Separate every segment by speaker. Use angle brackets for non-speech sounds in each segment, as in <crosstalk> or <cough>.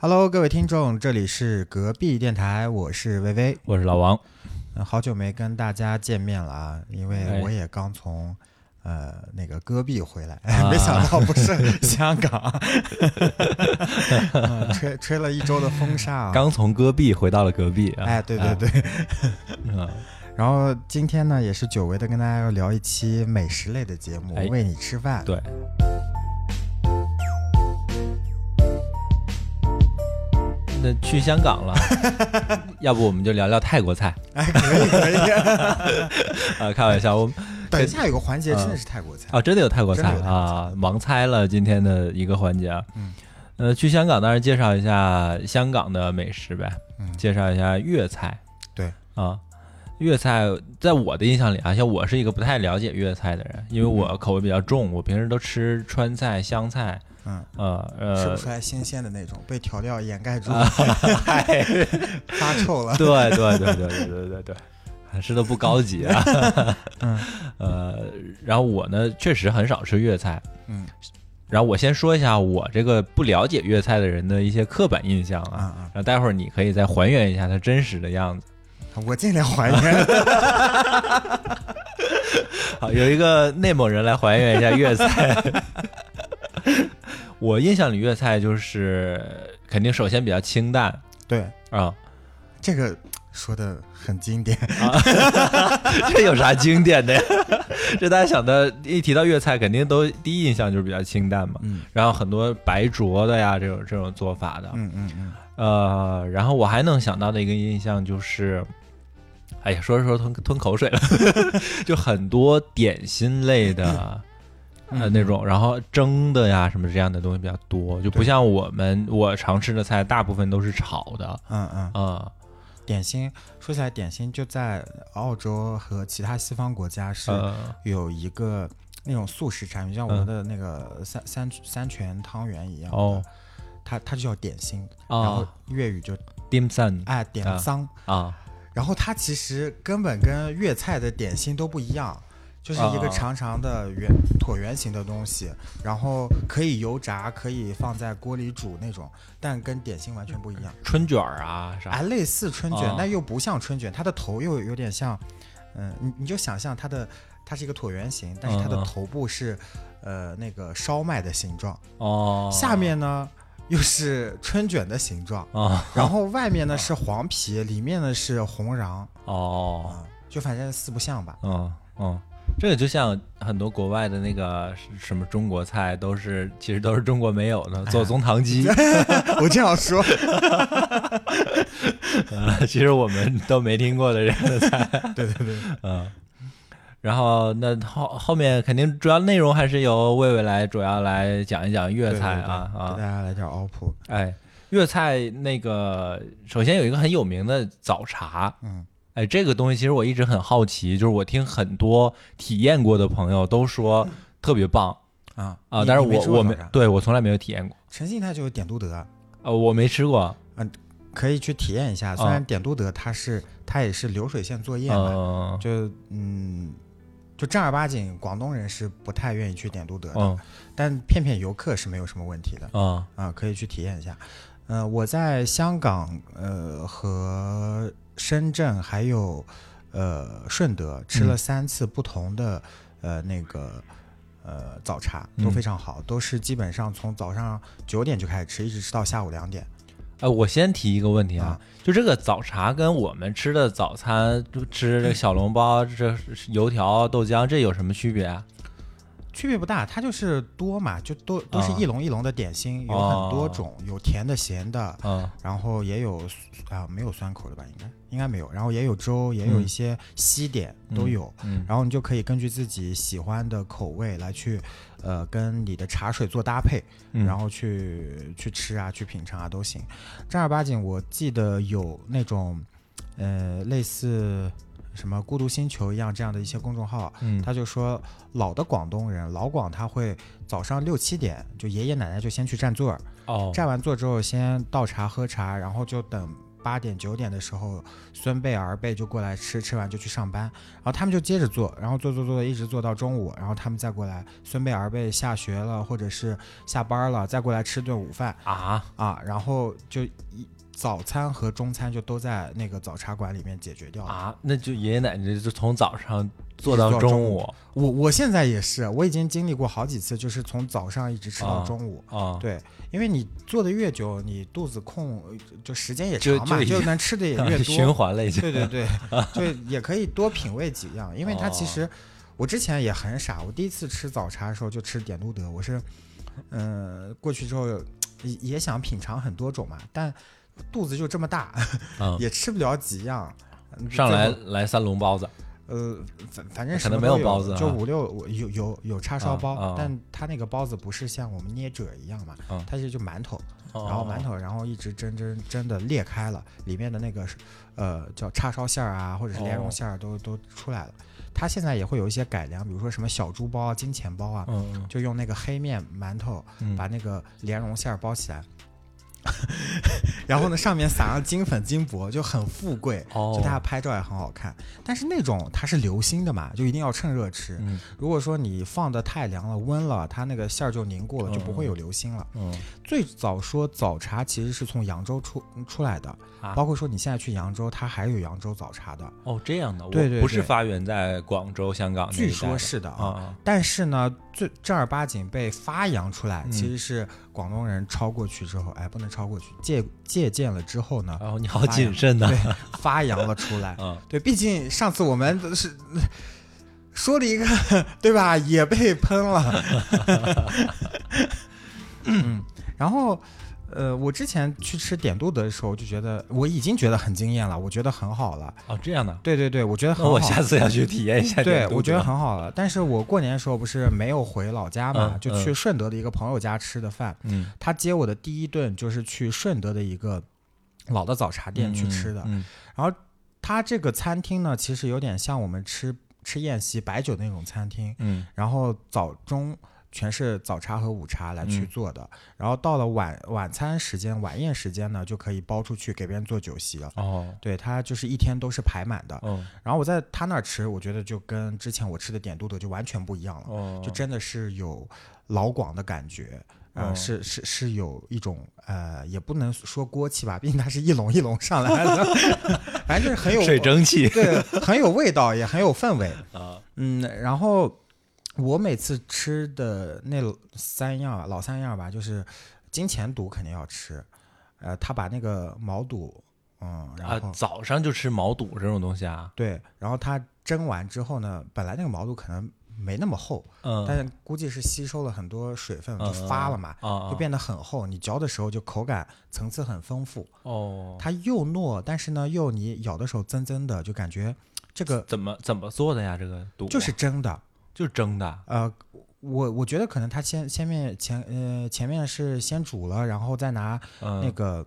Speaker 1: Hello，各位听众，这里是隔壁电台，我是微微，
Speaker 2: 我是老王。
Speaker 1: 嗯，好久没跟大家见面了啊，因为我也刚从呃那个戈壁回来，<laughs> 没想到不是香港，<laughs> 吹吹了一周的风沙，
Speaker 2: 刚从戈壁回到了隔壁。
Speaker 1: 哎，对对对。<laughs> 嗯，然后今天呢，也是久违的跟大家要聊一期美食类的节目，喂你吃饭。
Speaker 2: 对。那去香港了，<laughs> 要不我们就聊聊泰国菜？
Speaker 1: 哎，可以可以。<laughs>
Speaker 2: 啊，开玩笑，我
Speaker 1: 等一下有个环节真的是泰国菜
Speaker 2: 啊，真的有泰国菜啊，盲猜了今天的一个环节啊。嗯，呃，去香港当然介绍一下香港的美食呗，介绍一下粤菜。
Speaker 1: 对
Speaker 2: 啊，粤菜在我的印象里啊，像我是一个不太了解粤菜的人，因为我口味比较重，我平时都吃川菜、湘菜。
Speaker 1: 嗯
Speaker 2: 呃呃，
Speaker 1: 吃不出来新鲜的那种，被调料掩盖住，<laughs> <laughs> 发臭了。
Speaker 2: 对对对对对对对对，吃的不高级啊。<laughs> 嗯呃，然后我呢，确实很少吃粤菜。嗯，然后我先说一下我这个不了解粤菜的人的一些刻板印象啊。然后待会儿你可以再还原一下它真实的样子。
Speaker 1: 我尽量还原。
Speaker 2: 好，有一个内蒙人来还原一下粤菜。我印象里粤菜就是肯定首先比较清淡，
Speaker 1: 对。
Speaker 2: 啊，
Speaker 1: 这个说的很经典。
Speaker 2: 啊，<laughs> 这有啥经典的呀？<laughs> 这大家想的一提到粤菜，肯定都第一印象就是比较清淡嘛，嗯，然后很多白灼的呀，这种这种做法的，
Speaker 1: 嗯嗯嗯，
Speaker 2: 呃，然后我还能想到的一个印象就是，哎呀，说着说着吞吞口水了，<laughs> 就很多点心类的。呃，那种，然后蒸的呀，什么这样的东西比较多，就不像我们我常吃的菜，大部分都是炒的。
Speaker 1: 嗯嗯嗯。点心说起来，点心就在澳洲和其他西方国家是有一个那种速食产品，像我们的那个三三三全汤圆一样。哦。它它就叫点心，然后粤语就
Speaker 2: dim sum，
Speaker 1: 哎，点桑
Speaker 2: 啊。
Speaker 1: 然后它其实根本跟粤菜的点心都不一样。就是一个长长的圆椭圆形的东西，然后可以油炸，可以放在锅里煮那种，但跟点心完全不一样。
Speaker 2: 春卷儿啊，啥？
Speaker 1: 哎，类似春卷，但又不像春卷，它的头又有点像，嗯，你你就想象它的，它是一个椭圆形，但是它的头部是，呃，那个烧麦的形状
Speaker 2: 哦，
Speaker 1: 下面呢又是春卷的形状啊，然后外面呢 <laughs> 是黄皮，里面呢是红瓤
Speaker 2: 哦，
Speaker 1: 就反正四不像吧，
Speaker 2: 嗯嗯。这个就像很多国外的那个什么中国菜，都是其实都是中国没有的，左宗棠鸡。<laughs>
Speaker 1: 我这样说，
Speaker 2: 其实我们都没听过的人的菜。<laughs>
Speaker 1: 对对对，<laughs>
Speaker 2: 嗯。然后那后后面肯定主要内容还是由魏魏来主要来讲一讲粤菜啊啊，
Speaker 1: 给大家来点奥普。
Speaker 2: 哎，粤菜那个首先有一个很有名的早茶，嗯。哎，这个东西其实我一直很好奇，就是我听很多体验过的朋友都说特别棒
Speaker 1: 啊
Speaker 2: 啊！但是我我没对我从来没有体验过。
Speaker 1: 诚信它就是点都德，
Speaker 2: 呃，我没吃过，
Speaker 1: 嗯，可以去体验一下。虽然点都德它是它也是流水线作业嘛，就嗯，就正儿八经广东人是不太愿意去点都德的，但骗骗游客是没有什么问题的啊啊，可以去体验一下。嗯，我在香港呃和。深圳还有，呃，顺德吃了三次不同的，呃，那个，呃，早茶都非常好，都是基本上从早上九点就开始吃，一直吃到下午两点。
Speaker 2: 呃，我先提一个问题啊，就这个早茶跟我们吃的早餐就吃这个 <laughs> 小笼包、这油条、豆浆，这有什么区别啊？
Speaker 1: 区别不大，它就是多嘛，就都都是一笼一笼的点心，有很多种，有甜的、咸的，嗯，然后也有啊，没有酸口的吧？应该应该没有，然后也有粥，也有一些西点都有，嗯，然后你就可以根据自己喜欢的口味来去，呃，跟你的茶水做搭配，然后去去吃啊，去品尝啊都行。正儿八经，我记得有那种，呃，类似。什么孤独星球一样这样的一些公众号，嗯，他就说老的广东人老广他会早上六七点就爷爷奶奶就先去占座，哦，占完座之后先倒茶喝茶，然后就等八点九点的时候，孙辈儿辈就过来吃，吃完就去上班，然后他们就接着做，然后做做做，一直做到中午，然后他们再过来，孙辈儿辈下学了或者是下班了，再过来吃顿午饭。
Speaker 2: 啊？
Speaker 1: 啊，然后就一。早餐和中餐就都在那个早茶馆里面解决掉
Speaker 2: 啊，那就爷爷奶奶就从早上做到中午。
Speaker 1: 我我现在也是，我已经经历过好几次，就是从早上一直吃到中午
Speaker 2: 啊。
Speaker 1: 对，因为你做的越久，你肚子空就时间也长嘛，就能吃的也越多。<laughs>
Speaker 2: 循环了已经。
Speaker 1: 对对对，<laughs> 就也可以多品味几样。因为它其实我之前也很傻，我第一次吃早茶的时候就吃点都德，我是嗯过去之后也也想品尝很多种嘛，但。肚子就这么大，<laughs> 也吃不了几样。
Speaker 2: 上来来三笼包子，
Speaker 1: 呃，反反正
Speaker 2: 可能没有包子，
Speaker 1: 就五六有有有叉烧包，但他那个包子不是像我们捏褶一样嘛，它是就馒头，然后馒头，然后一直蒸蒸蒸的裂开了，里面的那个呃叫叉烧馅儿啊，或者是莲蓉馅儿都都出来了。他现在也会有一些改良，比如说什么小猪包啊、金钱包啊，就用那个黑面馒头把那个莲蓉馅儿包起来。<laughs> 然后呢，上面撒上金粉金箔，就很富贵，哦就大家拍照也很好看。但是那种它是流心的嘛，就一定要趁热吃。如果说你放的太凉了、温了，它那个馅儿就凝固了，就不会有流心了。最早说早茶其实是从扬州出出来的，包括说你现在去扬州，它还有扬州早茶的。
Speaker 2: 哦，这样的，
Speaker 1: 对对，
Speaker 2: 不是发源在广州、香港，
Speaker 1: 据说是的啊。但是呢，最正儿八经被发扬出来，其实是广东人抄过去之后，哎，不能抄过去，借借鉴了之后呢。
Speaker 2: 哦，你好谨慎
Speaker 1: 呐，发扬了出来。<laughs> 嗯，对，毕竟上次我们是说了一个，对吧？也被喷了。<laughs> 嗯，然后。呃，我之前去吃点都德的时候，就觉得我已经觉得很惊艳了，我觉得很好了。哦，
Speaker 2: 这样的。
Speaker 1: 对对对，我觉得很好。
Speaker 2: 我下次要去体验一下。
Speaker 1: 对，我觉得很好了。但是我过年的时候不是没有回老家嘛，就去顺德的一个朋友家吃的饭。嗯。他接我的第一顿就是去顺德的一个老的早茶店去吃的。嗯。然后他这个餐厅呢，其实有点像我们吃吃宴席白酒那种餐厅。嗯。然后早中。全是早茶和午茶来去做的，然后到了晚晚餐时间、晚宴时间呢，就可以包出去给别人做酒席了。哦，对他就是一天都是排满的。嗯，然后我在他那儿吃，我觉得就跟之前我吃的点都德就完全不一样了。哦，就真的是有老广的感觉，嗯，是是是有一种呃，也不能说锅气吧，毕竟它是一笼一笼上来的，<laughs> 反正就是很有
Speaker 2: 水蒸气，
Speaker 1: 对，很有味道，也很有氛围啊。嗯，然后。我每次吃的那三样老三样吧，就是金钱肚肯定要吃，呃，他把那个毛肚，嗯，然后
Speaker 2: 早上就吃毛肚这种东西啊？
Speaker 1: 对，然后他蒸完之后呢，本来那个毛肚可能没那么厚，嗯，但是估计是吸收了很多水分就发了嘛，就变得很厚，你嚼的时候就口感层次很丰富。哦，它又糯，但是呢又你咬的时候增增的，就感觉这个
Speaker 2: 怎么怎么做的呀？这个肚
Speaker 1: 就是蒸的。
Speaker 2: 就是蒸的，
Speaker 1: 呃，我我觉得可能他先先面前呃前面是先煮了，然后再拿那个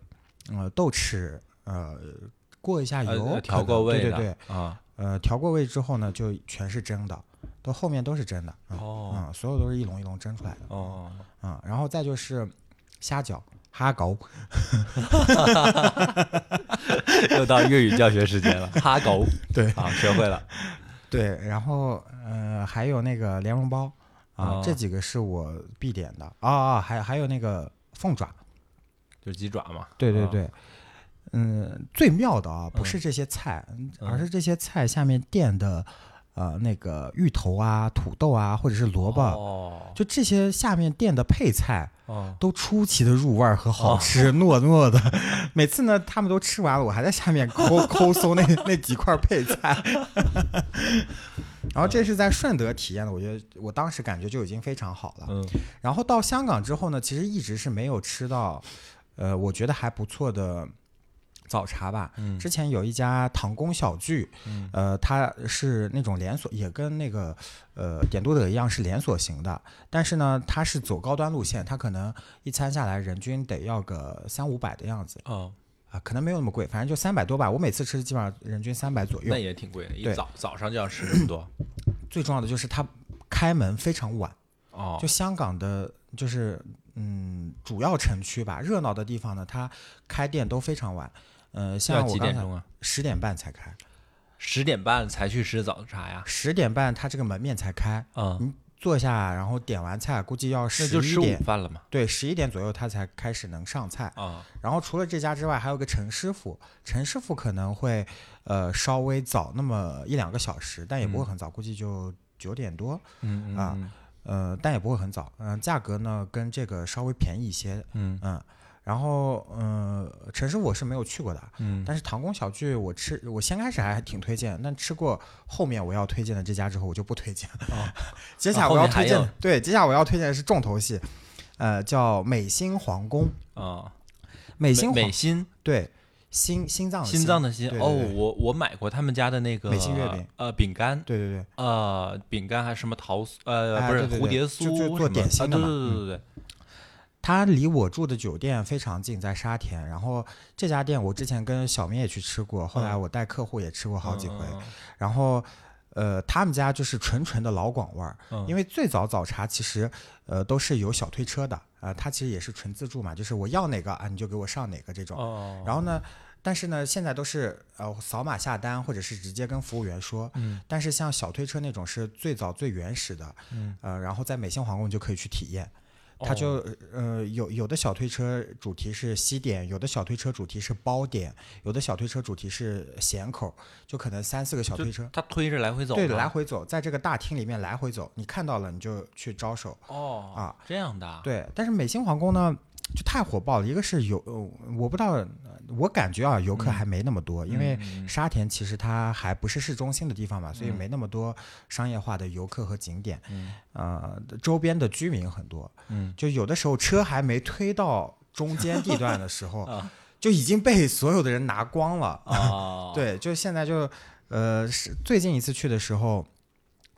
Speaker 1: 呃豆豉呃过一下油，
Speaker 2: 调过味
Speaker 1: 对对对啊，呃调过味之后呢，就全是蒸的，到后面都是蒸的哦，嗯，所有都是一笼一笼蒸出来的哦，嗯，然后再就是虾饺哈狗，<laughs>
Speaker 2: 又到粤语教学时间了，哈狗，
Speaker 1: 对，
Speaker 2: 啊，学会了。
Speaker 1: 对，然后呃还有那个莲蓉包啊，这几个是我必点的。啊啊，还还有那个凤爪，
Speaker 2: 就鸡爪嘛。
Speaker 1: 对对对，嗯，最妙的啊，不是这些菜，而是这些菜下面垫的呃那个芋头啊、土豆啊，或者是萝卜，就这些下面垫的配菜。都出奇的入味儿和好吃，糯糯的。<laughs> 每次呢，他们都吃完了，我还在下面抠 <laughs> 抠搜那那几块配菜。<laughs> 然后这是在顺德体验的，我觉得我当时感觉就已经非常好了。嗯。然后到香港之后呢，其实一直是没有吃到，呃，我觉得还不错的。早茶吧，嗯之前有一家唐宫小聚，嗯呃，它是那种连锁，也跟那个呃点都德一样是连锁型的，但是呢，它是走高端路线，它可能一餐下来人均得要个三五百的样子，哦，啊，可能没有那么贵，反正就三百多吧。我每次吃基本上人均三百左右，
Speaker 2: 那也挺贵的，一早早上就要吃这么多。
Speaker 1: 最重要的就是它开门非常晚，哦，就香港的，就是嗯主要城区吧，热闹的地方呢，它开店都非常晚。呃，像我刚才
Speaker 2: 啊？
Speaker 1: 十点半才开，
Speaker 2: 十点半才去吃早茶呀？
Speaker 1: 十点半他这个门面才开，嗯。坐下，然后点完菜，估计要十一点。
Speaker 2: 午饭了嘛？
Speaker 1: 对，十一点左右他才开始能上菜啊。然后除了这家之外，还有个陈师傅，陈师傅可能会呃稍微早那么一两个小时，但也不会很早，估计就九点多。嗯啊，呃，但也不会很早。嗯，价格呢跟这个稍微便宜一些。嗯嗯。然后，嗯，陈师傅我是没有去过的，嗯，但是唐宫小聚我吃，我先开始还挺推荐，但吃过后面我要推荐的这家之后，我就不推荐了。接下来我要推荐，对，接下来我要推荐的是重头戏，呃，叫美心皇宫
Speaker 2: 啊，
Speaker 1: 美心
Speaker 2: 美心，
Speaker 1: 对，心心脏
Speaker 2: 心脏的
Speaker 1: 心
Speaker 2: 哦，我我买过他们家的那个
Speaker 1: 美心月饼，
Speaker 2: 呃，饼干，
Speaker 1: 对对对，
Speaker 2: 呃，饼干还是什么桃酥，呃，不是蝴蝶酥，
Speaker 1: 就做点心的
Speaker 2: 嘛，对对对对。
Speaker 1: 它离我住的酒店非常近，在沙田。然后这家店我之前跟小明也去吃过，后来我带客户也吃过好几回。然后，呃，他们家就是纯纯的老广味儿。因为最早早茶其实，呃，都是有小推车的。呃，它其实也是纯自助嘛，就是我要哪个啊，你就给我上哪个这种。然后呢，但是呢，现在都是呃扫码下单，或者是直接跟服务员说。但是像小推车那种是最早最原始的。嗯呃，然后在美心皇宫就可以去体验。它就呃有有的小推车主题是西点，有的小推车主题是包点，有的小推车主题是咸口，就可能三四个小推车，
Speaker 2: 它推着来回走，
Speaker 1: 对，来回走，在这个大厅里面来回走，你看到了你就去招手。
Speaker 2: 哦，
Speaker 1: 啊，
Speaker 2: 这样的。
Speaker 1: 对，但是美心皇宫呢？就太火爆了，一个是游，我不知道，我感觉啊，游客还没那么多，因为沙田其实它还不是市中心的地方嘛，所以没那么多商业化的游客和景点，呃，周边的居民很多，嗯。就有的时候车还没推到中间地段的时候 <laughs> <laughs> 就已经被所有的人拿光了啊，<laughs> 对，就现在就，呃，是最近一次去的时候。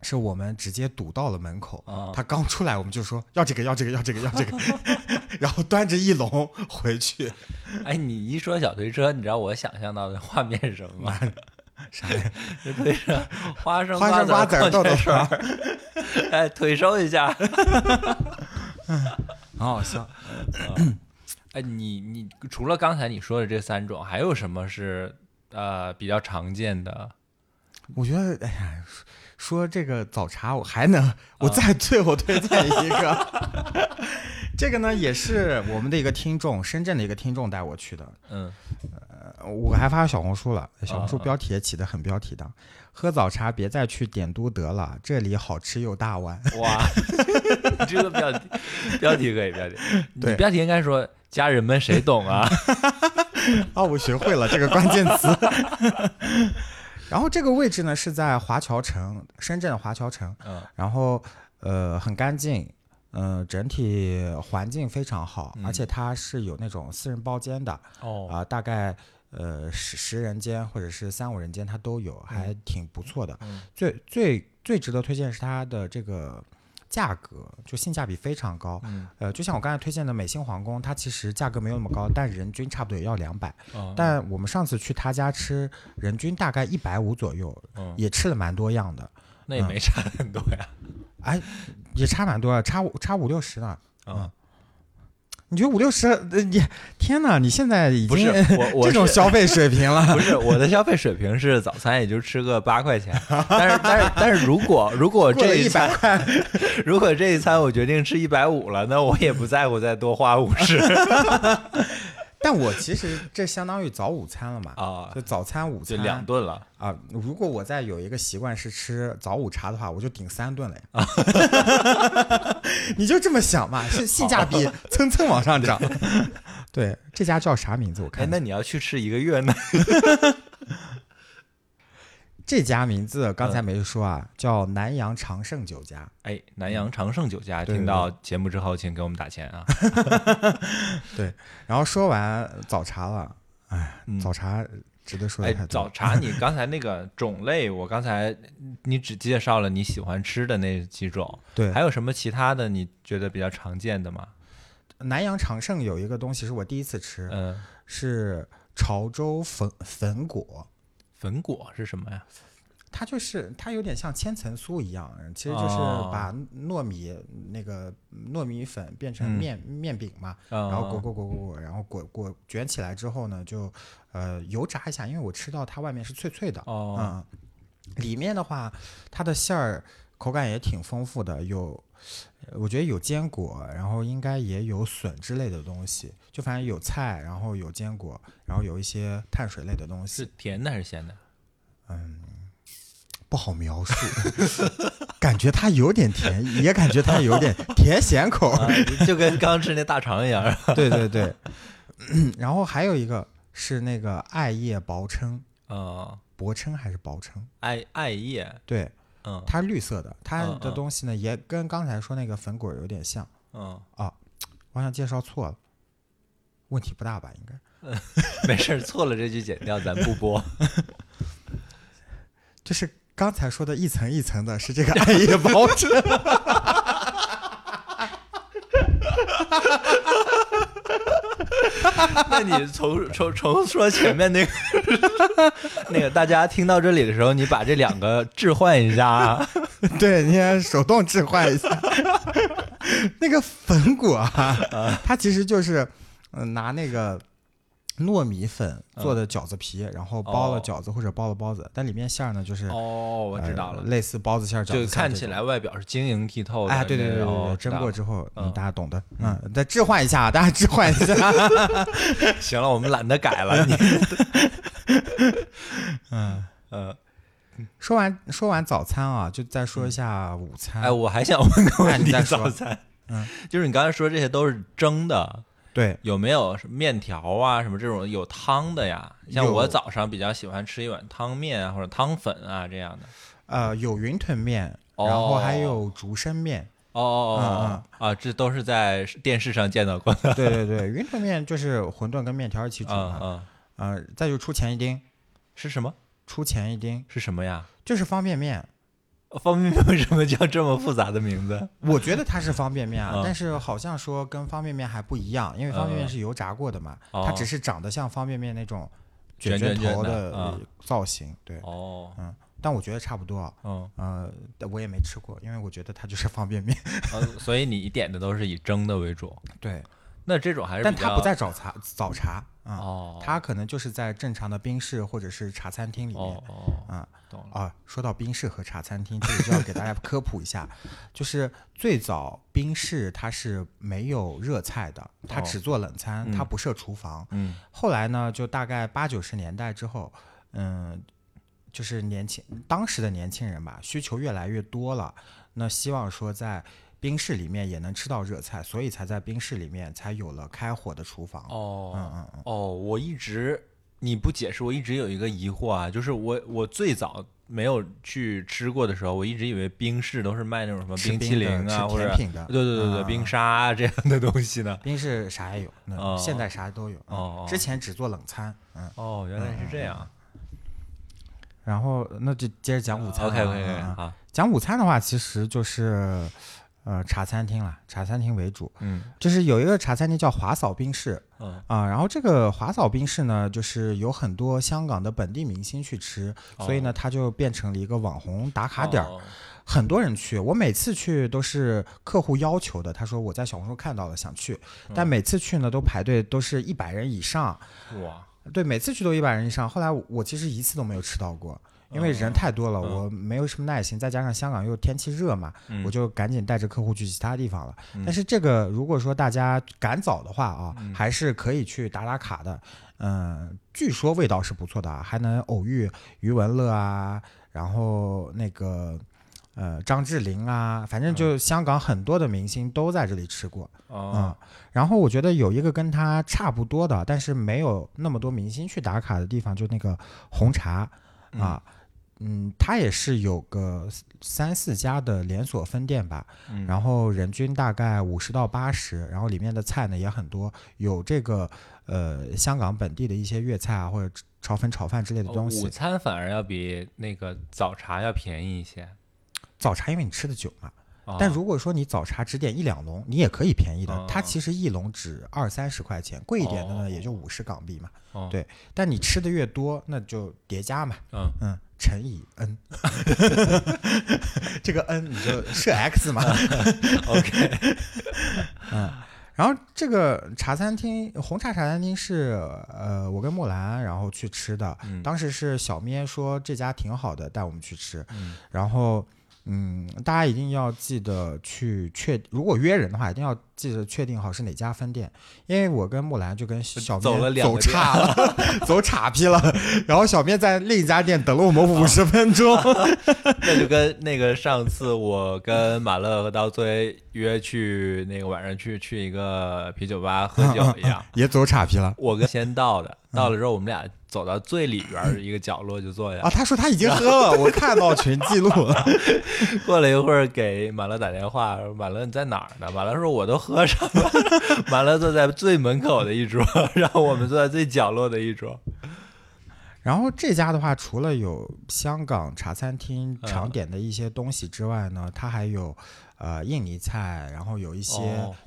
Speaker 1: 是我们直接堵到了门口，他刚出来，我们就说要这个要这个要这个要这个，<laughs> 然后端着一笼回去。
Speaker 2: 哎，你一说小推车，你知道我想象到的画面是什么吗？
Speaker 1: 啥呀？
Speaker 2: 推着花生
Speaker 1: 花生瓜子豆豆
Speaker 2: 串，哎，腿收一下，<laughs>
Speaker 1: 很好笑。
Speaker 2: 哎，你你除了刚才你说的这三种，还有什么是呃比较常见的？
Speaker 1: 我觉得，哎呀。说这个早茶，我还能，我再最后推荐一个，<laughs> 这个呢也是我们的一个听众，深圳的一个听众带我去的。嗯，呃，我还发小红书了，小红书标题也起的很标题党，喝早茶别再去点都德了，这里好吃又大碗。<laughs>
Speaker 2: 哇，这个标题标题可以标题，
Speaker 1: 对，
Speaker 2: 标题应该说家人们谁懂啊？
Speaker 1: 啊，<laughs> 我学会了这个关键词。然后这个位置呢是在华侨城，深圳的华侨城。嗯。然后呃很干净，嗯整体环境非常好，而且它是有那种私人包间的。哦。啊，大概呃十十人间或者是三五人间它都有，还挺不错的。嗯。最最最值得推荐是它的这个。价格就性价比非常高，呃，就像我刚才推荐的美心皇宫，它其实价格没有那么高，但人均差不多也要两百。但我们上次去他家吃，人均大概一百五左右，也吃了蛮多样的。
Speaker 2: 那也没差很多呀，
Speaker 1: 哎，也差蛮多啊，差五差五六十呢。嗯。你觉得五六十？你天哪！你现在已经不是
Speaker 2: 我我
Speaker 1: 这种消费水平了？
Speaker 2: 不是我的消费水平是早餐也就吃个八块钱，<laughs> 但是但是但是如果如果这
Speaker 1: 一百块，
Speaker 2: 如果这一餐我决定吃一百五了，那我也不在乎再多花五十。<laughs> <laughs>
Speaker 1: 但我其实这相当于早午餐了嘛，啊，就早餐、午餐
Speaker 2: 就两顿了
Speaker 1: 啊。如果我再有一个习惯是吃早午茶的话，我就顶三顿了呀。<laughs> <laughs> 你就这么想嘛，是性价比蹭蹭往上涨。<laughs> 对，这家叫啥名字？我看。
Speaker 2: 哎那你要去吃一个月呢？
Speaker 1: 这家名字刚才没说啊，叫南阳长盛酒家。
Speaker 2: 哎，南阳长盛酒家，听到节目之后，请给我们打钱啊！<laughs> <laughs>
Speaker 1: 对，然后说完早茶了，哎，早茶值得说。
Speaker 2: 哎，早 <laughs> 茶，你刚才那个种类，我刚才你只介绍了你喜欢吃的那几种，
Speaker 1: 对，
Speaker 2: 还有什么其他的你觉得比较常见的吗？
Speaker 1: 南阳长盛有一个东西是我第一次吃，嗯，是潮州粉粉果。
Speaker 2: 粉果是什么呀？
Speaker 1: 它就是它有点像千层酥一样，其实就是把糯米那个糯米粉变成面面饼嘛，然后裹裹裹裹裹，然后裹裹卷起来之后呢，就呃油炸一下，因为我吃到它外面是脆脆的，嗯，里面的话它的馅儿口感也挺丰富的，有我觉得有坚果，然后应该也有笋之类的东西，就反正有菜，然后有坚果，然后有一些碳水类的东西，
Speaker 2: 是甜的还是咸的？
Speaker 1: 嗯。不好描述，<laughs> 感觉它有点甜，也感觉它有点 <laughs> 甜咸口，<laughs>
Speaker 2: 就跟刚吃那大肠一样。
Speaker 1: 对对对，<coughs> 然后还有一个是那个艾叶薄蛏，
Speaker 2: 啊，
Speaker 1: 薄撑还是薄撑？
Speaker 2: 艾艾叶，
Speaker 1: 对，
Speaker 2: 嗯，
Speaker 1: 它绿色的，它的东西呢也跟刚才说那个粉果有点像，
Speaker 2: 嗯
Speaker 1: 啊，我好像介绍错了，问题不大吧？应
Speaker 2: 该，<laughs> 没事，错了这句剪掉，咱不播，
Speaker 1: 就是。刚才说的一层一层的是这个艾叶包着，<laughs> <laughs>
Speaker 2: 那你重重重说前面那个 <laughs> 那个，大家听到这里的时候，你把这两个置换一下啊，<laughs>
Speaker 1: 对，你先手动置换一下。那个粉果啊，它其实就是嗯拿那个。糯米粉做的饺子皮，然后包了饺子或者包了包子，但里面馅儿呢就是
Speaker 2: 哦，我知道了，
Speaker 1: 类似包子馅儿、饺子
Speaker 2: 就看起来外表是晶莹剔透的。
Speaker 1: 哎，对对对对对，蒸过之后，嗯，大家懂的。嗯，再置换一下，大家置换一下。<laughs>
Speaker 2: 行了，我们懒得改了。<laughs> 你，
Speaker 1: 嗯呃，说完说完早餐啊，就再说一下午餐。
Speaker 2: 哎，我还想问个问题，
Speaker 1: 早
Speaker 2: 餐，
Speaker 1: 嗯，
Speaker 2: 就是你刚才说这些都是蒸的。
Speaker 1: 对，
Speaker 2: 有没有面条啊什么这种有汤的呀？像我早上比较喜欢吃一碗汤面啊或者汤粉啊这样的。
Speaker 1: 呃，有云吞面，然后还有竹升面。
Speaker 2: 哦哦
Speaker 1: 哦哦
Speaker 2: 啊，这都是在电视上见到过的。
Speaker 1: 对对对，云吞面就是馄饨跟面条一起煮
Speaker 2: 的。嗯
Speaker 1: 嗯。再就出前一丁，
Speaker 2: 是什么？
Speaker 1: 出前一丁
Speaker 2: 是什么呀？
Speaker 1: 就是方便面。
Speaker 2: 方便面为什么叫这么复杂的名字？<laughs>
Speaker 1: 我觉得它是方便面啊，但是好像说跟方便面还不一样，因为方便面是油炸过的嘛，它只是长得像方便面那种
Speaker 2: 卷
Speaker 1: 卷头的造型。对，
Speaker 2: 哦，
Speaker 1: 嗯，但我觉得差不多。
Speaker 2: 嗯，
Speaker 1: 呃，我也没吃过，因为我觉得它就是方便面。<laughs>
Speaker 2: 所以你点的都是以蒸的为主。
Speaker 1: 对。
Speaker 2: 那这种还是，
Speaker 1: 但它不在早茶早茶
Speaker 2: 啊，哦，
Speaker 1: 它可能就是在正常的冰室或者是茶餐厅里面，
Speaker 2: 哦哦，
Speaker 1: 啊，
Speaker 2: 懂了
Speaker 1: 啊。说到冰室和茶餐厅，这里就要给大家科普一下，就是最早冰室它是没有热菜的，它只做冷餐，它不设厨房。
Speaker 2: 嗯，
Speaker 1: 后来呢，就大概八九十年代之后，嗯，就是年轻当时的年轻人吧，需求越来越多了，那希望说在。冰室里面也能吃到热菜，所以才在冰室里面才有了开火的厨房。
Speaker 2: 哦，
Speaker 1: 嗯嗯嗯。
Speaker 2: 哦，我一直你不解释，我一直有一个疑惑啊，就是我我最早没有去吃过的时候，我一直以为冰室都是卖那种什么冰淇淋啊或者
Speaker 1: 甜品的，
Speaker 2: 对对对对，冰沙这样的东西呢。<laughs>
Speaker 1: 冰室啥也有，现在啥都有。
Speaker 2: 哦，
Speaker 1: 之前只做冷餐。嗯。
Speaker 2: 哦，原来是这样。
Speaker 1: 然后那就接着讲午餐。
Speaker 2: OK OK OK
Speaker 1: 啊。讲午餐的话，其实就是。呃，茶餐厅啦，茶餐厅为主，
Speaker 2: 嗯，
Speaker 1: 就是有一个茶餐厅叫华嫂冰室，
Speaker 2: 嗯
Speaker 1: 啊，然后这个华嫂冰室呢，就是有很多香港的本地明星去吃，所以呢，它就变成了一个网红打卡点儿，很多人去。我每次去都是客户要求的，他说我在小红书看到了想去，但每次去呢都排队都是一百人以上，
Speaker 2: 哇，
Speaker 1: 对，每次去都一百人以上。后来我其实一次都没有吃到过。因为人太多了，我没有什么耐心，再加上香港又天气热嘛，我就赶紧带着客户去其他地方了。但是这个如果说大家赶早的话啊，还是可以去打打卡的。嗯，据说味道是不错的啊，还能偶遇余文乐啊，然后那个呃张智霖啊，反正就香港很多的明星都在这里吃过。嗯，然后我觉得有一个跟他差不多的，但是没有那么多明星去打卡的地方，就那个红茶啊。嗯，它也是有个三四家的连锁分店吧，然后人均大概五十到八十，然后里面的菜呢也很多，有这个呃香港本地的一些粤菜啊，或者炒粉、炒饭之类的东西。
Speaker 2: 午餐反而要比那个早茶要便宜一些。
Speaker 1: 早茶因为你吃的久嘛，但如果说你早茶只点一两笼，你也可以便宜的。它其实一笼只二三十块钱，贵一点的呢也就五十港币嘛。对，但你吃的越多，那就叠加嘛。
Speaker 2: 嗯
Speaker 1: 嗯。乘以 n，这个 n 你就设 <laughs> x 嘛。<laughs>
Speaker 2: OK，<laughs>
Speaker 1: 嗯。然后这个茶餐厅，红茶茶餐厅是呃，我跟木兰然后去吃的。当时是小咩说这家挺好的，带我们去吃。然后。嗯，大家一定要记得去确，如果约人的话，一定要记得确定好是哪家分店，因为我跟木兰就跟小
Speaker 2: 走了
Speaker 1: 走岔了，<laughs> 走岔劈了，然后小面在另一家店等了我们五十分钟，<laughs>
Speaker 2: 那就跟那个上次我跟马乐和刀崔约去那个晚上去去一个啤酒吧喝酒一样，<laughs>
Speaker 1: 也走岔劈了，
Speaker 2: 我跟先到的，到了之后我们俩。走到最里边一个角落就坐下
Speaker 1: 啊！他说他已经喝了，<laughs> 我看到群记录了。<laughs>
Speaker 2: 过了一会儿，给马乐打电话，马乐你在哪儿呢？马乐说我都喝上了。<laughs> 马乐坐在最门口的一桌，然后我们坐在最角落的一桌。
Speaker 1: 然后这家的话，除了有香港茶餐厅常点的一些东西之外呢，它还有。呃，印尼菜，然后有一些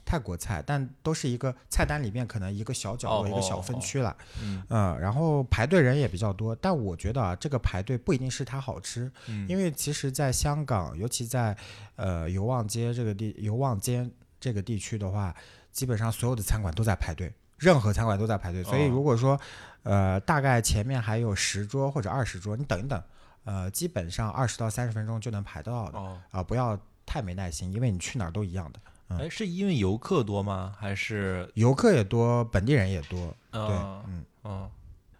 Speaker 1: 泰国菜，但都是一个菜单里面可能一个小角落、一个小分区了。嗯，然后排队人也比较多，但我觉得啊，这个排队不一定是它好吃，因为其实，在香港，尤其在呃油旺街这个地油旺街这个地区的话，基本上所有的餐馆都在排队，任何餐馆都在排队。所以如果说呃，大概前面还有十桌或者二十桌，你等一等，呃，基本上二十到三十分钟就能排到的。啊，不要。太没耐心，因为你去哪儿都一样的。
Speaker 2: 哎，是因为游客多吗？还是
Speaker 1: 游客也多，本地人也多？对，
Speaker 2: 嗯嗯。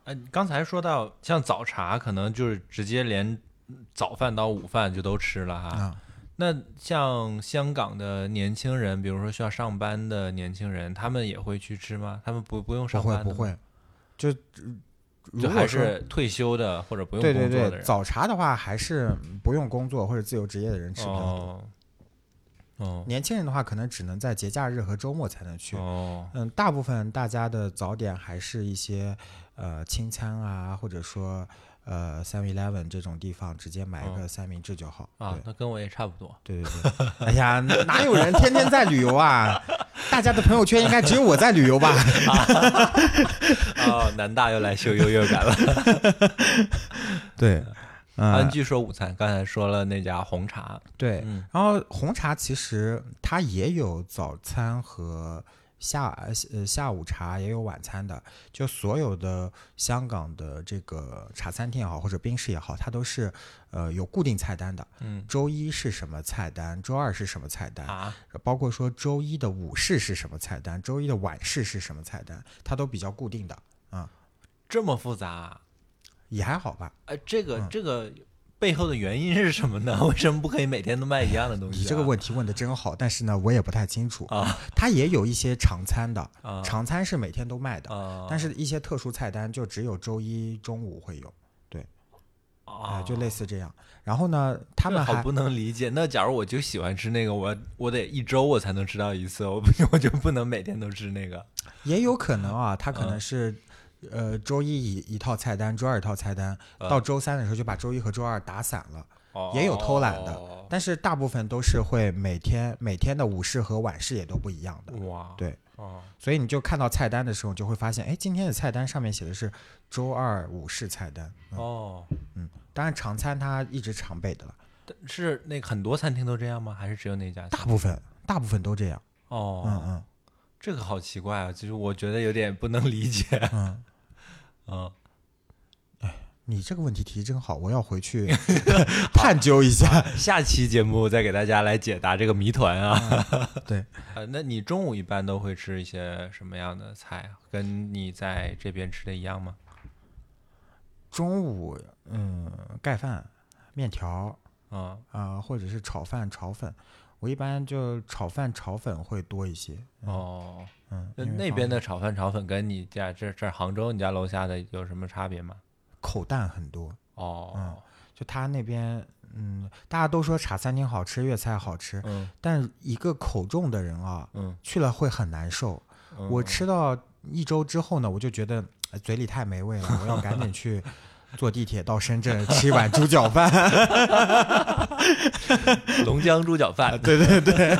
Speaker 2: 哎，刚才说到像早茶，可能就是直接连早饭到午饭就都吃了哈。那像香港的年轻人，比如说需要上班的年轻人，他们也会去吃吗？他们不不用上班？
Speaker 1: 不会，不会。就
Speaker 2: 就还是退休的或者不用工作
Speaker 1: 的人。早茶的话，还是不用工作或者自由职业的人吃比较多。
Speaker 2: 哦，
Speaker 1: 年轻人的话，可能只能在节假日和周末才能去。哦，嗯，大部分大家的早点还是一些呃清餐啊，或者说呃 Seven Eleven 这种地方直接买一个三明治就好。
Speaker 2: 啊，那跟我也差不多。
Speaker 1: 对对对。哎呀，哪有人天天在旅游啊？大家的朋友圈应该只有我在旅游吧？<laughs>
Speaker 2: 哦，南大又来秀优越感了。<laughs>
Speaker 1: 对。<laughs>
Speaker 2: 嗯，据说午餐刚才说了那家红茶，
Speaker 1: 对，然后红茶其实它也有早餐和下呃下午茶，也有晚餐的。就所有的香港的这个茶餐厅也好，或者冰室也好，它都是呃有固定菜单的。
Speaker 2: 嗯，
Speaker 1: 周一是什么菜单？周二是什么菜单？
Speaker 2: 啊，
Speaker 1: 包括说周一的午市是什么菜单？周一的晚市是什么菜单？它都比较固定的。啊，
Speaker 2: 这么复杂。
Speaker 1: 也还好吧，
Speaker 2: 呃，这个这个背后的原因是什么呢？<laughs> 为什么不可以每天都卖一样的东西？
Speaker 1: 你这个问题问的真好，但是呢，我也不太清楚
Speaker 2: 啊。
Speaker 1: 它也有一些常餐的，常餐是每天都卖的，但是一些特殊菜单就只有周一中午会有，对，
Speaker 2: 啊，
Speaker 1: 就类似这样。然后呢，他们还
Speaker 2: 不能理解。那假如我就喜欢吃那个，我我得一周我才能吃到一次，我不 <laughs> 我就不能每天都吃那个？
Speaker 1: 也有可能啊，他可能是。呃，周一一一套菜单，周二一套菜单，到周三的时候就把周一和周二打散了，也有偷懒的，但是大部分都是会每天每天的午市和晚市也都不一样的。
Speaker 2: 哇，
Speaker 1: 对，哦所以你就看到菜单的时候，就会发现，哎，今天的菜单上面写的是周二午市菜单。
Speaker 2: 哦，
Speaker 1: 嗯，当然常餐它一直常备的了。
Speaker 2: 是那很多餐厅都这样吗？还是只有那家？
Speaker 1: 大部分大部分都这样。
Speaker 2: 哦，
Speaker 1: 嗯嗯。
Speaker 2: 这个好奇怪啊，其实我觉得有点不能理解。<laughs>
Speaker 1: 嗯，<laughs>
Speaker 2: 嗯，
Speaker 1: 哎，你这个问题提真好，我要回去 <laughs> 探究一下。
Speaker 2: 下期节目再给大家来解答这个谜团
Speaker 1: 啊。对，
Speaker 2: 呃，那你中午一般都会吃一些什么样的菜？跟你在这边吃的一样吗？
Speaker 1: 中午，嗯，盖饭、面条，
Speaker 2: 啊
Speaker 1: 啊，或者是炒饭、炒粉。我一般就炒饭炒粉会多一些
Speaker 2: 哦，
Speaker 1: 嗯，
Speaker 2: 那那边的炒饭炒粉跟你家这这杭州你家楼下的有什么差别吗？
Speaker 1: 口淡很多
Speaker 2: 哦，
Speaker 1: 嗯，就他那边，嗯，大家都说茶餐厅好吃，粤菜好吃，
Speaker 2: 嗯，
Speaker 1: 但一个口重的人啊，
Speaker 2: 嗯，
Speaker 1: 去了会很难受。我吃到一周之后呢，我就觉得嘴里太没味了，我要赶紧去。坐地铁到深圳吃一碗猪脚饭，<laughs>
Speaker 2: 龙江猪脚饭，
Speaker 1: 对对对，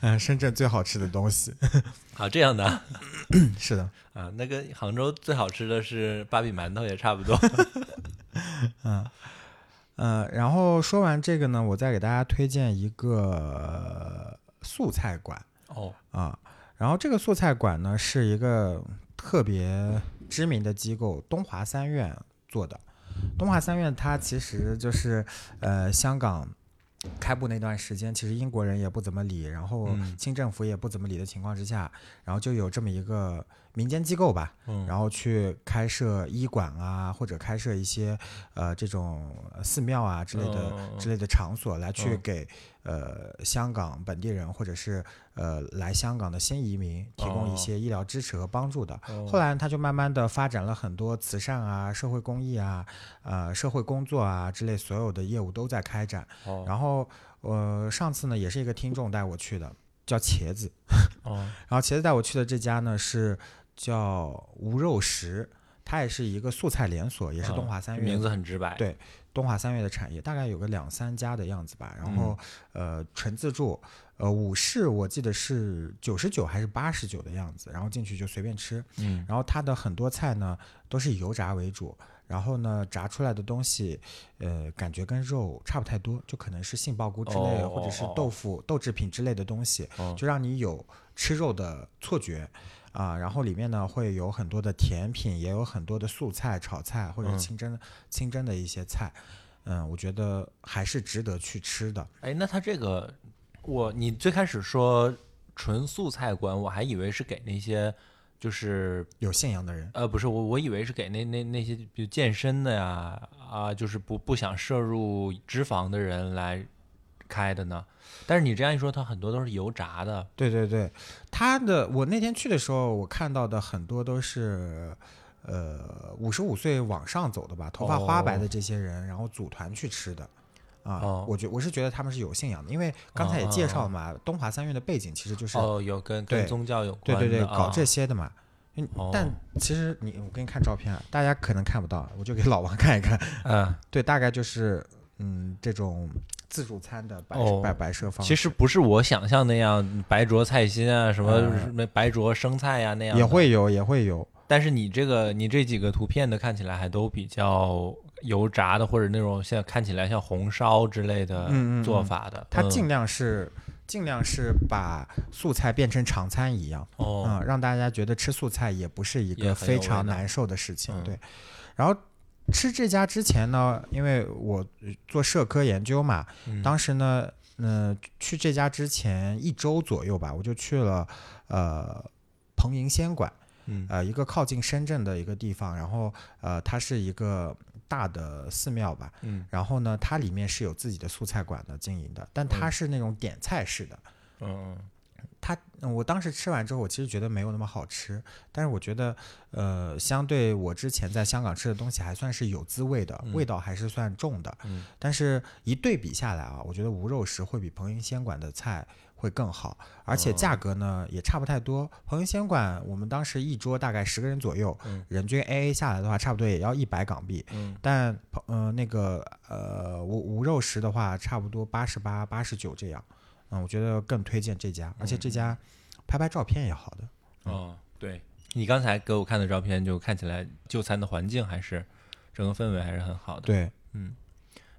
Speaker 1: 嗯，深圳最好吃的东西。<laughs>
Speaker 2: 好，这样的，
Speaker 1: 是的
Speaker 2: 啊，那跟杭州最好吃的是芭比馒头也差不多。<laughs>
Speaker 1: 嗯。呃，然后说完这个呢，我再给大家推荐一个素菜馆
Speaker 2: 哦
Speaker 1: 啊，然后这个素菜馆呢是一个特别知名的机构东华三院做的，东华三院它其实就是呃香港开埠那段时间，其实英国人也不怎么理，然后清政府也不怎么理的情况之下，然后就有这么一个。民间机构吧，然后去开设医馆啊，或者开设一些呃这种寺庙啊之类的之类的场所，来去给呃香港本地人或者是呃来香港的新移民提供一些医疗支持和帮助的。后来他就慢慢的发展了很多慈善啊、社会公益啊、呃社会工作啊之类所有的业务都在开展。然后呃上次呢也是一个听众带我去的，叫茄子。
Speaker 2: 哦，
Speaker 1: 然后茄子带我去的这家呢是。叫无肉食，它也是一个素菜连锁，也是东华三月，
Speaker 2: 名字很直白。
Speaker 1: 对，东华三月的产业大概有个两三家的样子吧。然后，呃，纯自助，呃，午市我记得是九十九还是八十九的样子。然后进去就随便吃。
Speaker 2: 嗯。
Speaker 1: 然后它的很多菜呢都是以油炸为主，然后呢炸出来的东西，呃，感觉跟肉差不太多，就可能是杏鲍菇之类，或者是豆腐豆制品之类的东西，就让你有吃肉的错觉。啊，然后里面呢会有很多的甜品，也有很多的素菜、炒菜或者清蒸、清蒸的一些菜，嗯，我觉得还是值得去吃的。
Speaker 2: 哎，那他这个，我你最开始说纯素菜馆，我还以为是给那些就是
Speaker 1: 有信仰的人，
Speaker 2: 呃，不是，我我以为是给那那那些比如健身的呀，啊，就是不不想摄入脂肪的人来开的呢。但是你这样一说，它很多都是油炸的。
Speaker 1: 对对对，它的我那天去的时候，我看到的很多都是，呃，五十五岁往上走的吧，头发花白的这些人，然后组团去吃的。啊，我觉我是觉得他们是有信仰的，因为刚才也介绍嘛，东华三院的背景其实就是
Speaker 2: 哦，有跟跟宗教有
Speaker 1: 关，对对对，搞这些的嘛。但其实你我给你看照片，大家可能看不到，我就给老王看一看。
Speaker 2: 嗯，
Speaker 1: 对，大概就是嗯这种。自助餐的摆摆摆设方，
Speaker 2: 其实不是我想象那样白灼菜心啊，什么什么白灼生菜呀那样，
Speaker 1: 也会有也会有。
Speaker 2: 但是你这个你这几个图片的看起来还都比较油炸的，或者那种像看起来像红烧之类的做法的。
Speaker 1: 它尽量是尽量是把素菜变成常餐一样，嗯，让大家觉得吃素菜也不是一个非常难受的事情。对，然后。吃这家之前呢，因为我做社科研究嘛，当时呢，嗯，去这家之前一周左右吧，我就去了，呃，彭营仙馆，嗯呃，一个靠近深圳的一个地方，然后呃，它是一个大的寺庙吧，嗯然后呢，它里面是有自己的素菜馆的经营的，但它是那种点菜式的，
Speaker 2: 嗯。
Speaker 1: 它，我当时吃完之后，我其实觉得没有那么好吃，但是我觉得，呃，相对我之前在香港吃的东西还算是有滋味的，味道还是算重的。
Speaker 2: 嗯，
Speaker 1: 但是一对比下来啊，我觉得无肉食会比彭云仙馆的菜会更好，而且价格呢也差不太多。彭云仙馆我们当时一桌大概十个人左右，人均 A A 下来的话，差不多也要一百港币。
Speaker 2: 嗯，
Speaker 1: 但呃那个呃无无肉食的话，差不多八十八、八十九这样。嗯，我觉得更推荐这家，而且这家拍拍照片也好的。
Speaker 2: 哦，对你刚才给我看的照片，就看起来就餐的环境还是整个氛围还是很好的。
Speaker 1: 对，
Speaker 2: 嗯，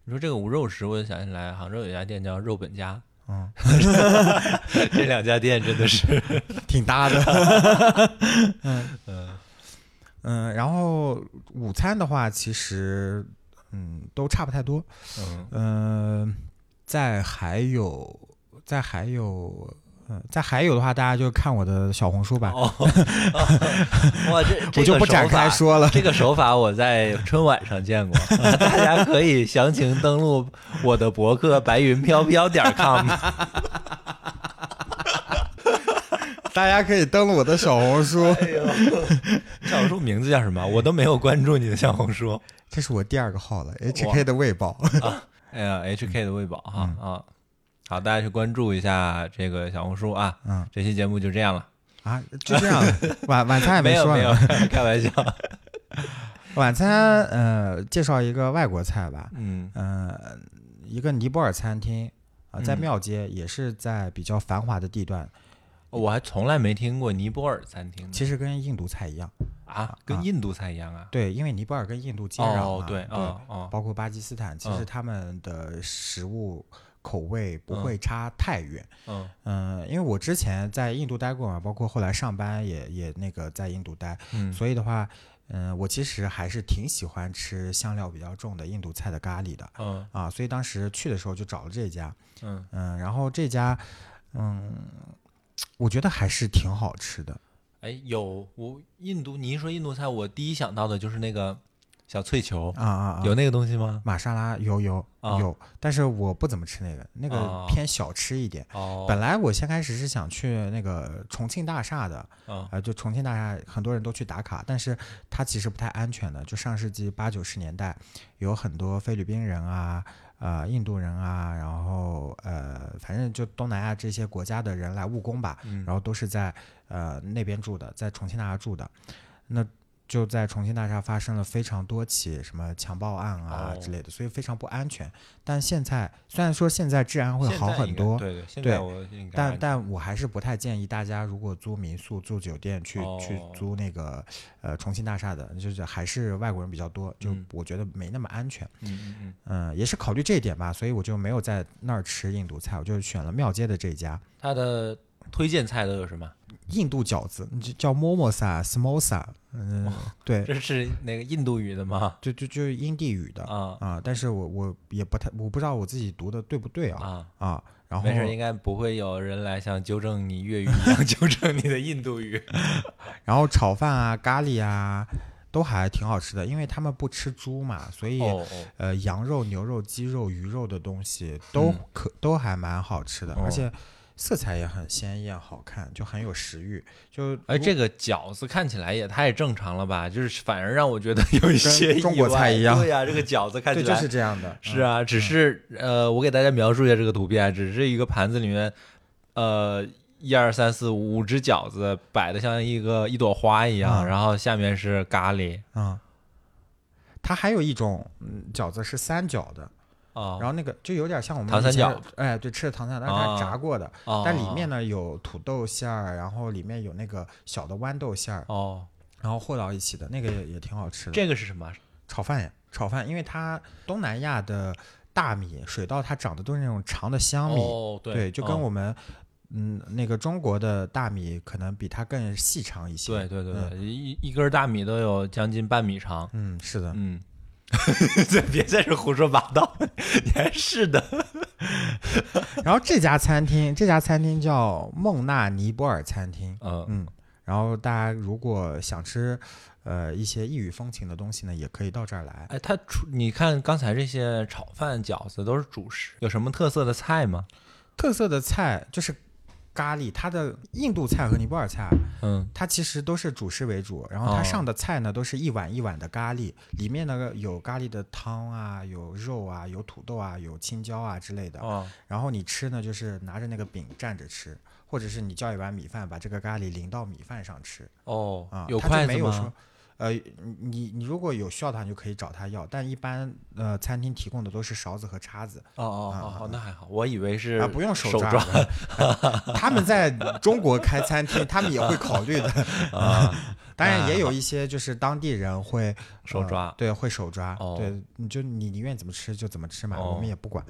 Speaker 2: 你说这个无肉食，我就想起来杭州有一家店叫肉本家。
Speaker 1: 嗯，<laughs>
Speaker 2: 这两家店真的是 <laughs>
Speaker 1: 挺搭的。<laughs>
Speaker 2: 嗯嗯
Speaker 1: 嗯，然后午餐的话，其实嗯都差不太多。
Speaker 2: 嗯
Speaker 1: 嗯，再还有。再还有，嗯，再还有的话，大家就看我的小红书吧。
Speaker 2: 哦，<laughs> <laughs> 哇，这
Speaker 1: 我就不展开说了。
Speaker 2: 这个手法我在春晚上见过，<laughs> 大家可以详情登录我的博客白云飘飘点 com。
Speaker 1: 大家可以登录我的小红书。
Speaker 2: 哎呦，小红书名字叫什么？我都没有关注你的小红书。
Speaker 1: 这是我第二个号了，HK 的喂饱。
Speaker 2: 哎呀，HK 的喂饱哈啊。好，大家去关注一下这个小红书啊。
Speaker 1: 嗯，
Speaker 2: 这期节目就这样了
Speaker 1: 啊，就这样。晚晚餐也
Speaker 2: 没
Speaker 1: 说，
Speaker 2: 没有，开玩笑。<laughs>
Speaker 1: 晚餐呃，介绍一个外国菜吧。
Speaker 2: 嗯
Speaker 1: 嗯，一个尼泊尔餐厅啊，在庙街，也是在比较繁华的地段。
Speaker 2: 我还从来没听过尼泊尔餐厅。
Speaker 1: 其实跟印度菜一样
Speaker 2: 啊，跟印度菜一样啊。
Speaker 1: 对，因为尼泊尔跟印度接壤
Speaker 2: 嘛，对，
Speaker 1: 哦
Speaker 2: 哦，
Speaker 1: 包括巴基斯坦，其实他们的食物口味不会差太远。
Speaker 2: 嗯
Speaker 1: 嗯，因为我之前在印度待过嘛，包括后来上班也也那个在印度待，所以的话。嗯，我其实还是挺喜欢吃香料比较重的印度菜的咖喱的。
Speaker 2: 嗯
Speaker 1: 啊，所以当时去的时候就找了这家。
Speaker 2: 嗯
Speaker 1: 嗯，然后这家，嗯，我觉得还是挺好吃的。
Speaker 2: 哎，有我印度，你一说印度菜，我第一想到的就是那个。小脆球
Speaker 1: 啊啊，
Speaker 2: 有那个东西吗？
Speaker 1: 玛莎拉有有有，但是我不怎么吃那个，那个偏小吃一点。
Speaker 2: 哦，
Speaker 1: 本来我先开始是想去那个重庆大厦的，
Speaker 2: 啊，
Speaker 1: 就重庆大厦很多人都去打卡，但是它其实不太安全的。就上世纪八九十年代，有很多菲律宾人啊、呃印度人啊，然后呃反正就东南亚这些国家的人来务工吧，然后都是在呃那边住的，在重庆大厦住的，那。就在重庆大厦发生了非常多起什么强暴案啊之类的，所以非常不安全。但现在虽然说现在治安会好很多，
Speaker 2: 对对，
Speaker 1: 现
Speaker 2: 在我
Speaker 1: 但但我还是不太建议大家如果租民宿、住酒店去去租那个呃重庆大厦的，就是还是外国人比较多，就我觉得没那么安全。
Speaker 2: 嗯嗯嗯，
Speaker 1: 嗯，也是考虑这一点吧，所以我就没有在那儿吃印度菜，我就选了庙街的这家。
Speaker 2: 它的推荐菜都有什么？
Speaker 1: 印度饺子，叫 momosa smosa，嗯，对，
Speaker 2: 这是那个印度语的吗？
Speaker 1: 就就就是印地语的
Speaker 2: 啊
Speaker 1: 啊，但是我我也不太，我不知道我自己读的对不对
Speaker 2: 啊
Speaker 1: 啊，然后
Speaker 2: 没事，应该不会有人来像纠正你粤语一样纠正你的印度语。<laughs>
Speaker 1: 然后炒饭啊、咖喱啊，都还挺好吃的，因为他们不吃猪嘛，所以呃，羊肉、牛肉、鸡肉、鱼肉的东西都可都还蛮好吃的，而且。色彩也很鲜艳，好看，就很有食欲。就
Speaker 2: 哎，这个饺子看起来也太正常了吧？就是反而让我觉得 <laughs> 有一些
Speaker 1: 中国菜一样。
Speaker 2: 对呀，这个饺子看起
Speaker 1: 来就是这样的。
Speaker 2: 是啊，只是呃，我给大家描述一下这个图片，只是一个盘子里面，呃，一二三四五只饺子摆的像一个一朵花一样，然后下面是咖喱。
Speaker 1: 嗯，它还有一种嗯饺子是三角的。然后那个就有点像我们
Speaker 2: 糖三角，
Speaker 1: 哎，对，吃的糖三角，但是它炸过的，但里面呢有土豆馅儿，然后里面有那个小的豌豆馅儿，
Speaker 2: 哦，
Speaker 1: 然后和到一起的那个也也挺好吃的。
Speaker 2: 这个是什么？
Speaker 1: 炒饭呀，炒饭，因为它东南亚的大米水稻它长的都是那种长的香米，
Speaker 2: 对，
Speaker 1: 就跟我们嗯那个中国的大米可能比它更细长一些。
Speaker 2: 对对对，一一根大米都有将近半米长。
Speaker 1: 嗯，是的，
Speaker 2: 嗯。<laughs> 别在这胡说八道，你还是的。<laughs>
Speaker 1: 然后这家餐厅，这家餐厅叫孟纳尼泊尔餐厅。
Speaker 2: 嗯
Speaker 1: 嗯。然后大家如果想吃呃一些异域风情的东西呢，也可以到这儿来。
Speaker 2: 哎，它出你看刚才这些炒饭、饺子都是主食，有什么特色的菜吗？
Speaker 1: 特色的菜就是。咖喱，它的印度菜和尼泊尔菜，
Speaker 2: 嗯，
Speaker 1: 它其实都是主食为主，然后它上的菜呢都是一碗一碗的咖喱，里面呢有咖喱的汤啊，有肉啊，有土豆啊，有青椒啊之类的。
Speaker 2: 哦，
Speaker 1: 然后你吃呢，就是拿着那个饼蘸着吃，或者是你叫一碗米饭，把这个咖喱淋到米饭上吃。
Speaker 2: 哦，
Speaker 1: 啊，
Speaker 2: 有筷
Speaker 1: 子吗？呃，你你如果有需要的话，你就可以找他要，但一般呃餐厅提供的都是勺子和叉子。
Speaker 2: 哦哦哦，那还好，我以为是
Speaker 1: 啊，不用手
Speaker 2: 抓。<laughs>
Speaker 1: 他们在中国开餐厅，他们也会考虑的 <laughs> 啊。当然也有一些就是当地人会
Speaker 2: 手抓，
Speaker 1: 对，会手抓。对，你就你宁愿怎么吃就怎么吃嘛，我们也不管。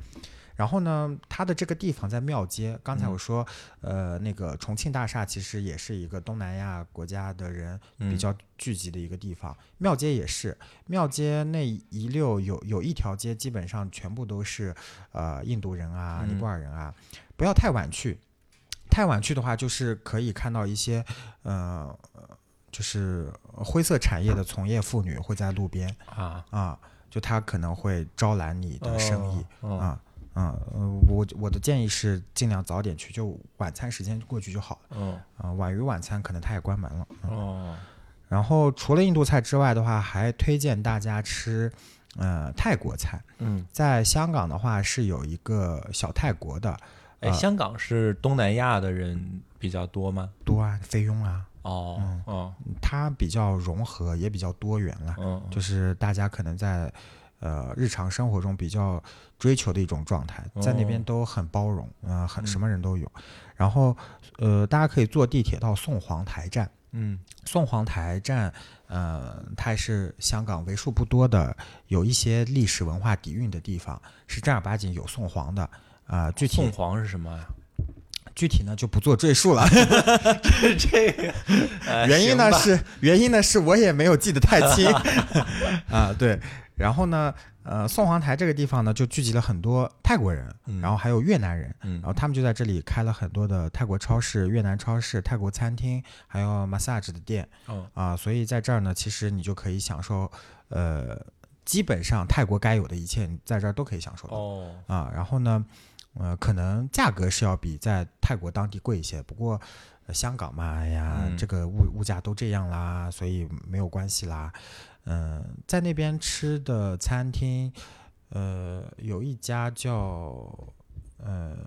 Speaker 1: 然后呢，它的这个地方在庙街。刚才我说，呃，那个重庆大厦其实也是一个东南亚国家的人比较聚集的一个地方。庙街也是，庙街那一溜有有一条街，基本上全部都是呃印度人啊、尼泊尔人啊。不要太晚去，太晚去的话，就是可以看到一些呃，就是灰色产业的从业妇女会在路边
Speaker 2: 啊
Speaker 1: 啊，就他可能会招揽你的生意啊。嗯，我我的建议是尽量早点去，就晚餐时间过去就好了。
Speaker 2: 嗯，
Speaker 1: 啊，晚于晚餐可能它也关门了。
Speaker 2: 哦。
Speaker 1: 然后除了印度菜之外的话，还推荐大家吃，呃，泰国菜。
Speaker 2: 嗯，
Speaker 1: 在香港的话是有一个小泰国的。
Speaker 2: 哎，香港是东南亚的人比较多吗？
Speaker 1: 多啊，菲佣啊。
Speaker 2: 哦哦，
Speaker 1: 它比较融合，也比较多元了。
Speaker 2: 嗯，
Speaker 1: 就是大家可能在。呃日常生活中比较追求的一种状态，在那边都很包容，啊，很什么人都有。然后，呃，大家可以坐地铁到宋皇台站。
Speaker 2: 嗯，
Speaker 1: 宋皇台站，呃，它是香港为数不多的有一些历史文化底蕴的地方，是正儿八经有宋皇的。啊，具体
Speaker 2: 宋皇是什么呀？
Speaker 1: 具体呢就不做赘述了。<laughs>
Speaker 2: 这个
Speaker 1: 原因呢是原因呢是我也没有记得太清 <laughs> 啊。对，然后呢，呃，宋皇台这个地方呢就聚集了很多泰国人，然后还有越南人，然后他们就在这里开了很多的泰国超市、越南超市、泰国餐厅，还有 massage 的店。啊，所以在这儿呢，其实你就可以享受，呃，基本上泰国该有的一切，你在这儿都可以享受到。哦。啊，然后呢？呃，可能价格是要比在泰国当地贵一些，不过香港嘛，哎呀，这个物物价都这样啦，所以没有关系啦。嗯，在那边吃的餐厅，呃，有一家叫呃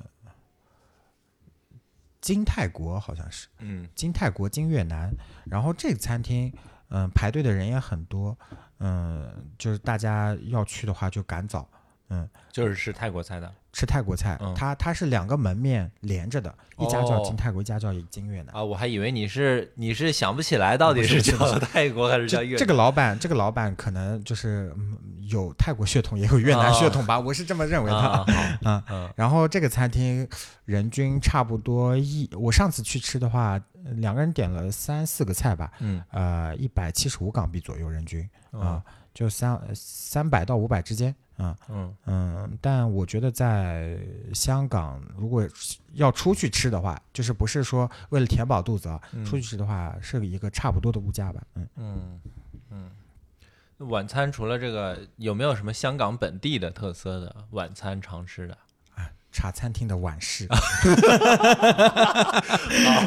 Speaker 1: 金泰国，好像是，
Speaker 2: 嗯，
Speaker 1: 金泰国金越南，然后这个餐厅，嗯，排队的人也很多，嗯，就是大家要去的话就赶早，嗯，
Speaker 2: 就是吃泰国菜的。
Speaker 1: 吃泰国菜，它它是两个门面连着的，一家叫金泰国，一家叫金越南
Speaker 2: 啊。我还以为你是你是想不起来到底是叫泰国还是叫越南。
Speaker 1: 这个老板这个老板可能就是嗯有泰国血统也有越南血统吧，我是这么认为的。啊。<laughs> 然后这个餐厅人均差不多一，我上次去吃的话，两个人点了三四个菜吧，
Speaker 2: 嗯。
Speaker 1: 呃一百七十五港币左右人均啊，就三三百到五百之间。啊
Speaker 2: 嗯
Speaker 1: 嗯，但我觉得在香港，如果要出去吃的话，就是不是说为了填饱肚子啊，出去吃的话是一个差不多的物价吧。
Speaker 2: 嗯嗯嗯。晚餐除了这个，有没有什么香港本地的特色的晚餐常吃的？
Speaker 1: 茶餐厅的晚市。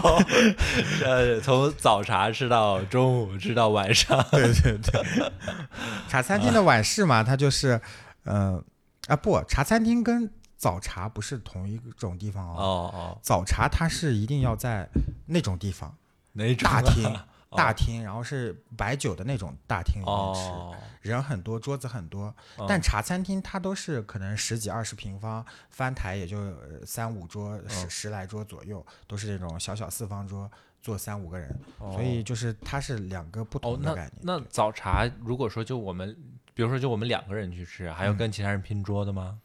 Speaker 2: 好，<laughs> 呃，从早茶吃到中午，吃到晚上。<laughs>
Speaker 1: 对对对。茶餐厅的晚市嘛，它就是。嗯啊不，茶餐厅跟早茶不是同一种地方哦。
Speaker 2: 哦哦，
Speaker 1: 早茶它是一定要在那种地方，
Speaker 2: 哪种
Speaker 1: 大厅？大厅，然后是摆酒的那种大厅里面吃，人很多，桌子很多。但茶餐厅它都是可能十几二十平方，翻台也就三五桌，十十来桌左右，都是这种小小四方桌，坐三五个人。所以就是它是两个不同的概念。
Speaker 2: 那早茶如果说就我们。比如说，就我们两个人去吃，还要跟其他人拼桌的吗？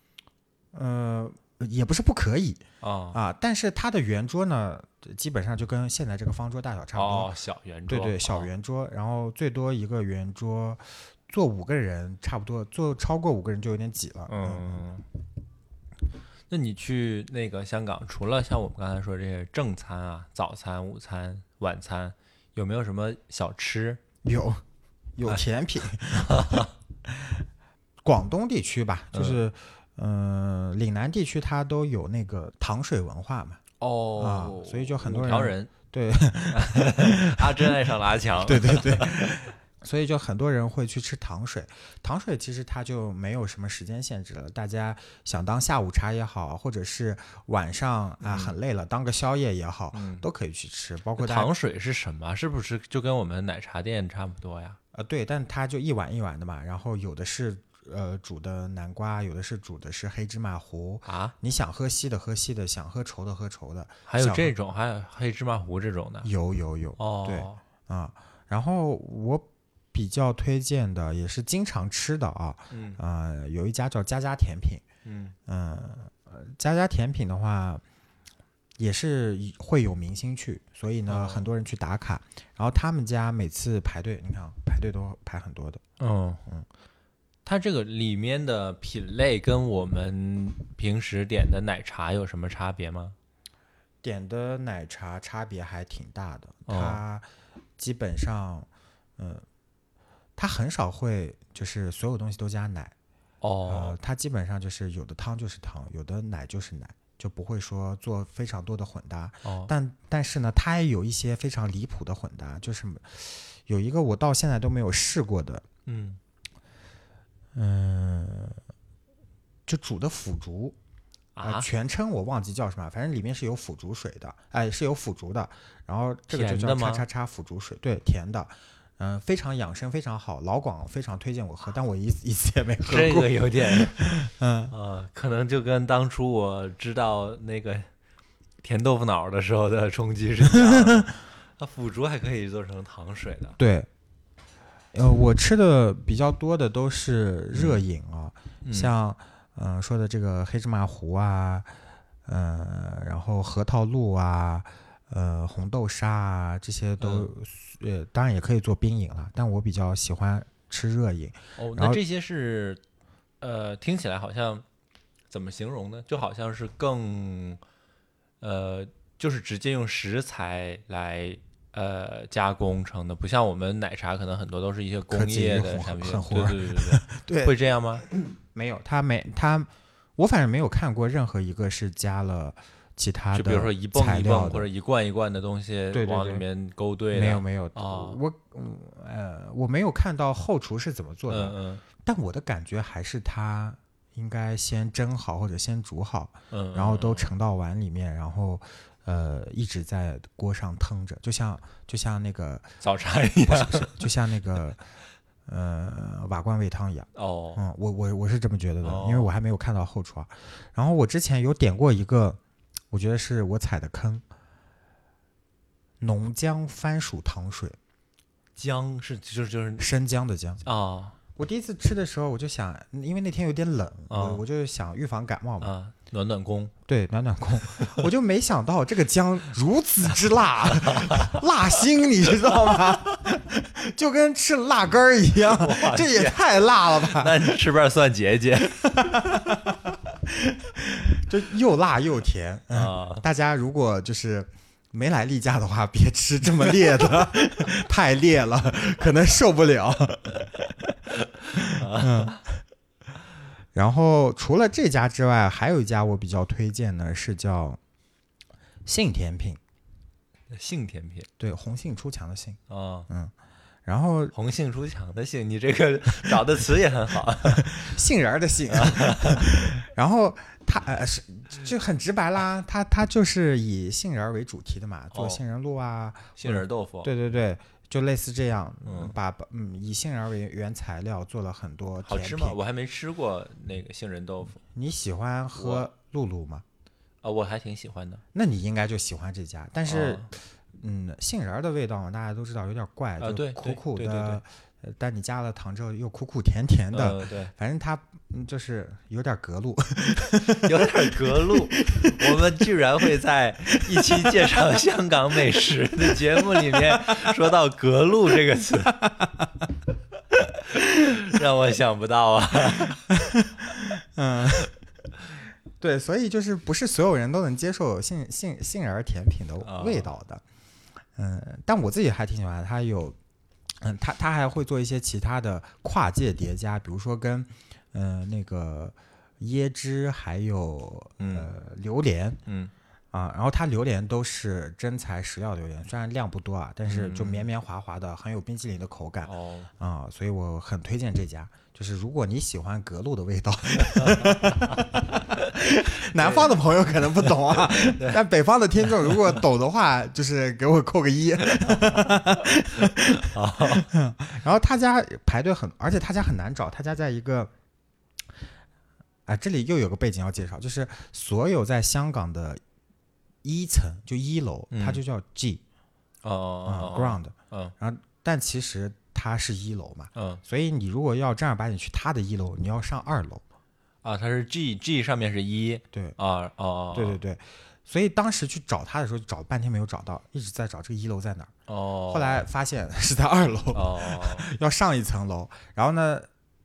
Speaker 1: 呃，也不是不可以
Speaker 2: 啊
Speaker 1: 啊，但是它的圆桌呢，基本上就跟现在这个方桌大小差不多，
Speaker 2: 小圆桌，
Speaker 1: 对对，小圆桌，然后最多一个圆桌坐五个人，差不多坐超过五个人就有点挤了。
Speaker 2: 嗯，那你去那个香港，除了像我们刚才说这些正餐啊，早餐、午餐、晚餐，有没有什么小吃？
Speaker 1: 有，有甜品。<laughs> <laughs> 广东地区吧，就是，嗯，岭南地区它都有那个糖水文化嘛，
Speaker 2: 哦，
Speaker 1: 所以就很多人，
Speaker 2: 人
Speaker 1: 对，<laughs>
Speaker 2: 阿珍爱上了阿强，<laughs>
Speaker 1: 对对对，<laughs> 所以就很多人会去吃糖水。糖水其实它就没有什么时间限制了，大家想当下午茶也好，或者是晚上啊很累了当个宵夜也好，都可以去吃。包括
Speaker 2: 糖水是什么？是不是就跟我们奶茶店差不多呀？
Speaker 1: 呃，对，但它就一碗一碗的嘛，然后有的是呃煮的南瓜，有的是煮的是黑芝麻糊
Speaker 2: 啊。
Speaker 1: 你想喝稀的喝稀的，想喝稠的喝稠的。
Speaker 2: 还有这种，还有黑芝麻糊这种的。
Speaker 1: 有有有
Speaker 2: 哦，
Speaker 1: 对啊。然后我比较推荐的也是经常吃的啊，
Speaker 2: 嗯
Speaker 1: 啊，有一家叫家家甜品，
Speaker 2: 嗯
Speaker 1: 嗯，家家甜品的话。也是会有明星去，所以呢，很多人去打卡。然后他们家每次排队，你看排队都排很多的。
Speaker 2: 嗯嗯，它这个里面的品类跟我们平时点的奶茶有什么差别吗？
Speaker 1: 点的奶茶差别还挺大的。它基本上，嗯，它很少会就是所有东西都加奶。
Speaker 2: 哦，
Speaker 1: 它基本上就是有的汤就是汤，有的奶就是奶。就不会说做非常多的混搭，但但是呢，它也有一些非常离谱的混搭，就是有一个我到现在都没有试过的，
Speaker 2: 嗯
Speaker 1: 嗯，就煮的腐竹
Speaker 2: 啊，
Speaker 1: 全称我忘记叫什么，反正里面是有腐竹水的，哎，是有腐竹的，然后这个就叫叉叉叉腐竹水，对，甜的，嗯，非常养生，非常好。老广非常推荐我喝，但我一一次也没喝过。
Speaker 2: 这个有点，<laughs>
Speaker 1: 嗯
Speaker 2: 呃，可能就跟当初我知道那个甜豆腐脑的时候的冲击是一样的。<laughs> 它腐竹还可以做成糖水的。
Speaker 1: 对，呃，我吃的比较多的都是热饮啊，像嗯说的这个黑芝麻糊啊，呃，然后核桃露啊，呃，红豆沙啊，这些都呃，当然也可以做冰饮了，但我比较喜欢吃热饮。
Speaker 2: 哦，那这些是呃，听起来好像怎么形容呢？就好像是更呃，就是直接用食材来。呃，加工成的不像我们奶茶，可能很多都是一些工业的产品。对对对对 <laughs>
Speaker 1: 对，
Speaker 2: 会这样吗？
Speaker 1: 没有，他没他，我反正没有看过任何一个是加了其他的，
Speaker 2: 就比如说一泵一泵或者一罐一罐的东西往里面勾兑。
Speaker 1: 没有没有啊，我呃我没有看到后厨是怎么做的，
Speaker 2: 嗯嗯，
Speaker 1: 但我的感觉还是它应该先蒸好或者先煮好，
Speaker 2: 嗯，
Speaker 1: 然后都盛到碗里面，然后。呃，一直在锅上腾着，就像就像那个
Speaker 2: 早茶一样，
Speaker 1: 就像那个 <laughs> 呃瓦罐煨汤一样。
Speaker 2: 哦，
Speaker 1: 嗯，我我我是这么觉得的，因为我还没有看到后厨啊。然后我之前有点过一个，我觉得是我踩的坑，浓姜番薯糖水。
Speaker 2: 姜是就是就是
Speaker 1: 生姜的姜
Speaker 2: 啊。
Speaker 1: 我第一次吃的时候，我就想，因为那天有点冷，我我就想预防感冒嘛，
Speaker 2: 暖暖宫，
Speaker 1: 对，暖暖宫，<laughs> 我就没想到这个姜如此之辣，<laughs> 辣心，你知道吗？<laughs> 就跟吃辣根儿一样，这也太辣了吧？
Speaker 2: 那你吃瓣蒜结节，
Speaker 1: 就又辣又甜啊！大家如果就是没来例假的话，别吃这么烈的，太烈了，可能受不了。嗯，然后除了这家之外，还有一家我比较推荐的是叫杏甜品。
Speaker 2: 杏甜品，
Speaker 1: 对，红杏出墙的杏
Speaker 2: 啊，
Speaker 1: 嗯，然后
Speaker 2: 红杏出墙的杏，你这个找的词也很好，<laughs>
Speaker 1: 杏仁儿的杏。<laughs> 然后它呃是就很直白啦，它它就是以杏仁为主题的嘛，做杏仁露啊，
Speaker 2: 杏仁豆腐，
Speaker 1: 对对对。就类似这样，嗯，把嗯以杏仁为原材料做了很多
Speaker 2: 好吃吗？我还没吃过那个杏仁豆腐。
Speaker 1: 你喜欢喝露露吗？
Speaker 2: 啊，我还挺喜欢的。
Speaker 1: 那你应该就喜欢这家，但是，嗯，杏仁的味道大家都知道有点怪，
Speaker 2: 就
Speaker 1: 苦苦的。
Speaker 2: 呃，
Speaker 1: 但你加了糖之后又苦苦甜甜的，
Speaker 2: 对，
Speaker 1: 反正它就是有点隔路，<laughs>
Speaker 2: 有点隔路。我们居然会在一期介绍香港美食的节目里面说到“隔路”这个词，<laughs> 让我想不到啊。<laughs>
Speaker 1: 嗯，对，所以就是不是所有人都能接受杏杏杏仁甜品的味道的。嗯，但我自己还挺喜欢它有。嗯，他他还会做一些其他的跨界叠加，比如说跟，呃，那个椰汁还有呃榴莲，
Speaker 2: 嗯
Speaker 1: 啊，然后它榴莲都是真材实料榴莲，虽然量不多啊，但是就绵绵滑滑的，很有冰淇淋的口感
Speaker 2: 哦
Speaker 1: 啊，所以我很推荐这家。就是如果你喜欢格路的味道，<laughs> <laughs> 南方的朋友可能不懂啊，但北方的听众如果懂的话，就是给我扣个一。<laughs> 然后他家排队很，而且他家很难找，他家在一个，啊，这里又有个背景要介绍，就是所有在香港的一层就一楼，它就叫 G，
Speaker 2: 哦
Speaker 1: ，Ground，
Speaker 2: 嗯，
Speaker 1: 然后但其实。它是一楼嘛，
Speaker 2: 嗯，
Speaker 1: 所以你如果要正儿八经去它的一楼，你要上二楼，
Speaker 2: 啊，它是 G G 上面是一，
Speaker 1: 对，
Speaker 2: 啊哦，
Speaker 1: 对对对，所以当时去找他的时候，找半天没有找到，一直在找这个一楼在哪儿，
Speaker 2: 哦，
Speaker 1: 后来发现 <laughs> 是在二楼，
Speaker 2: 哦，<laughs>
Speaker 1: 要上一层楼，然后呢，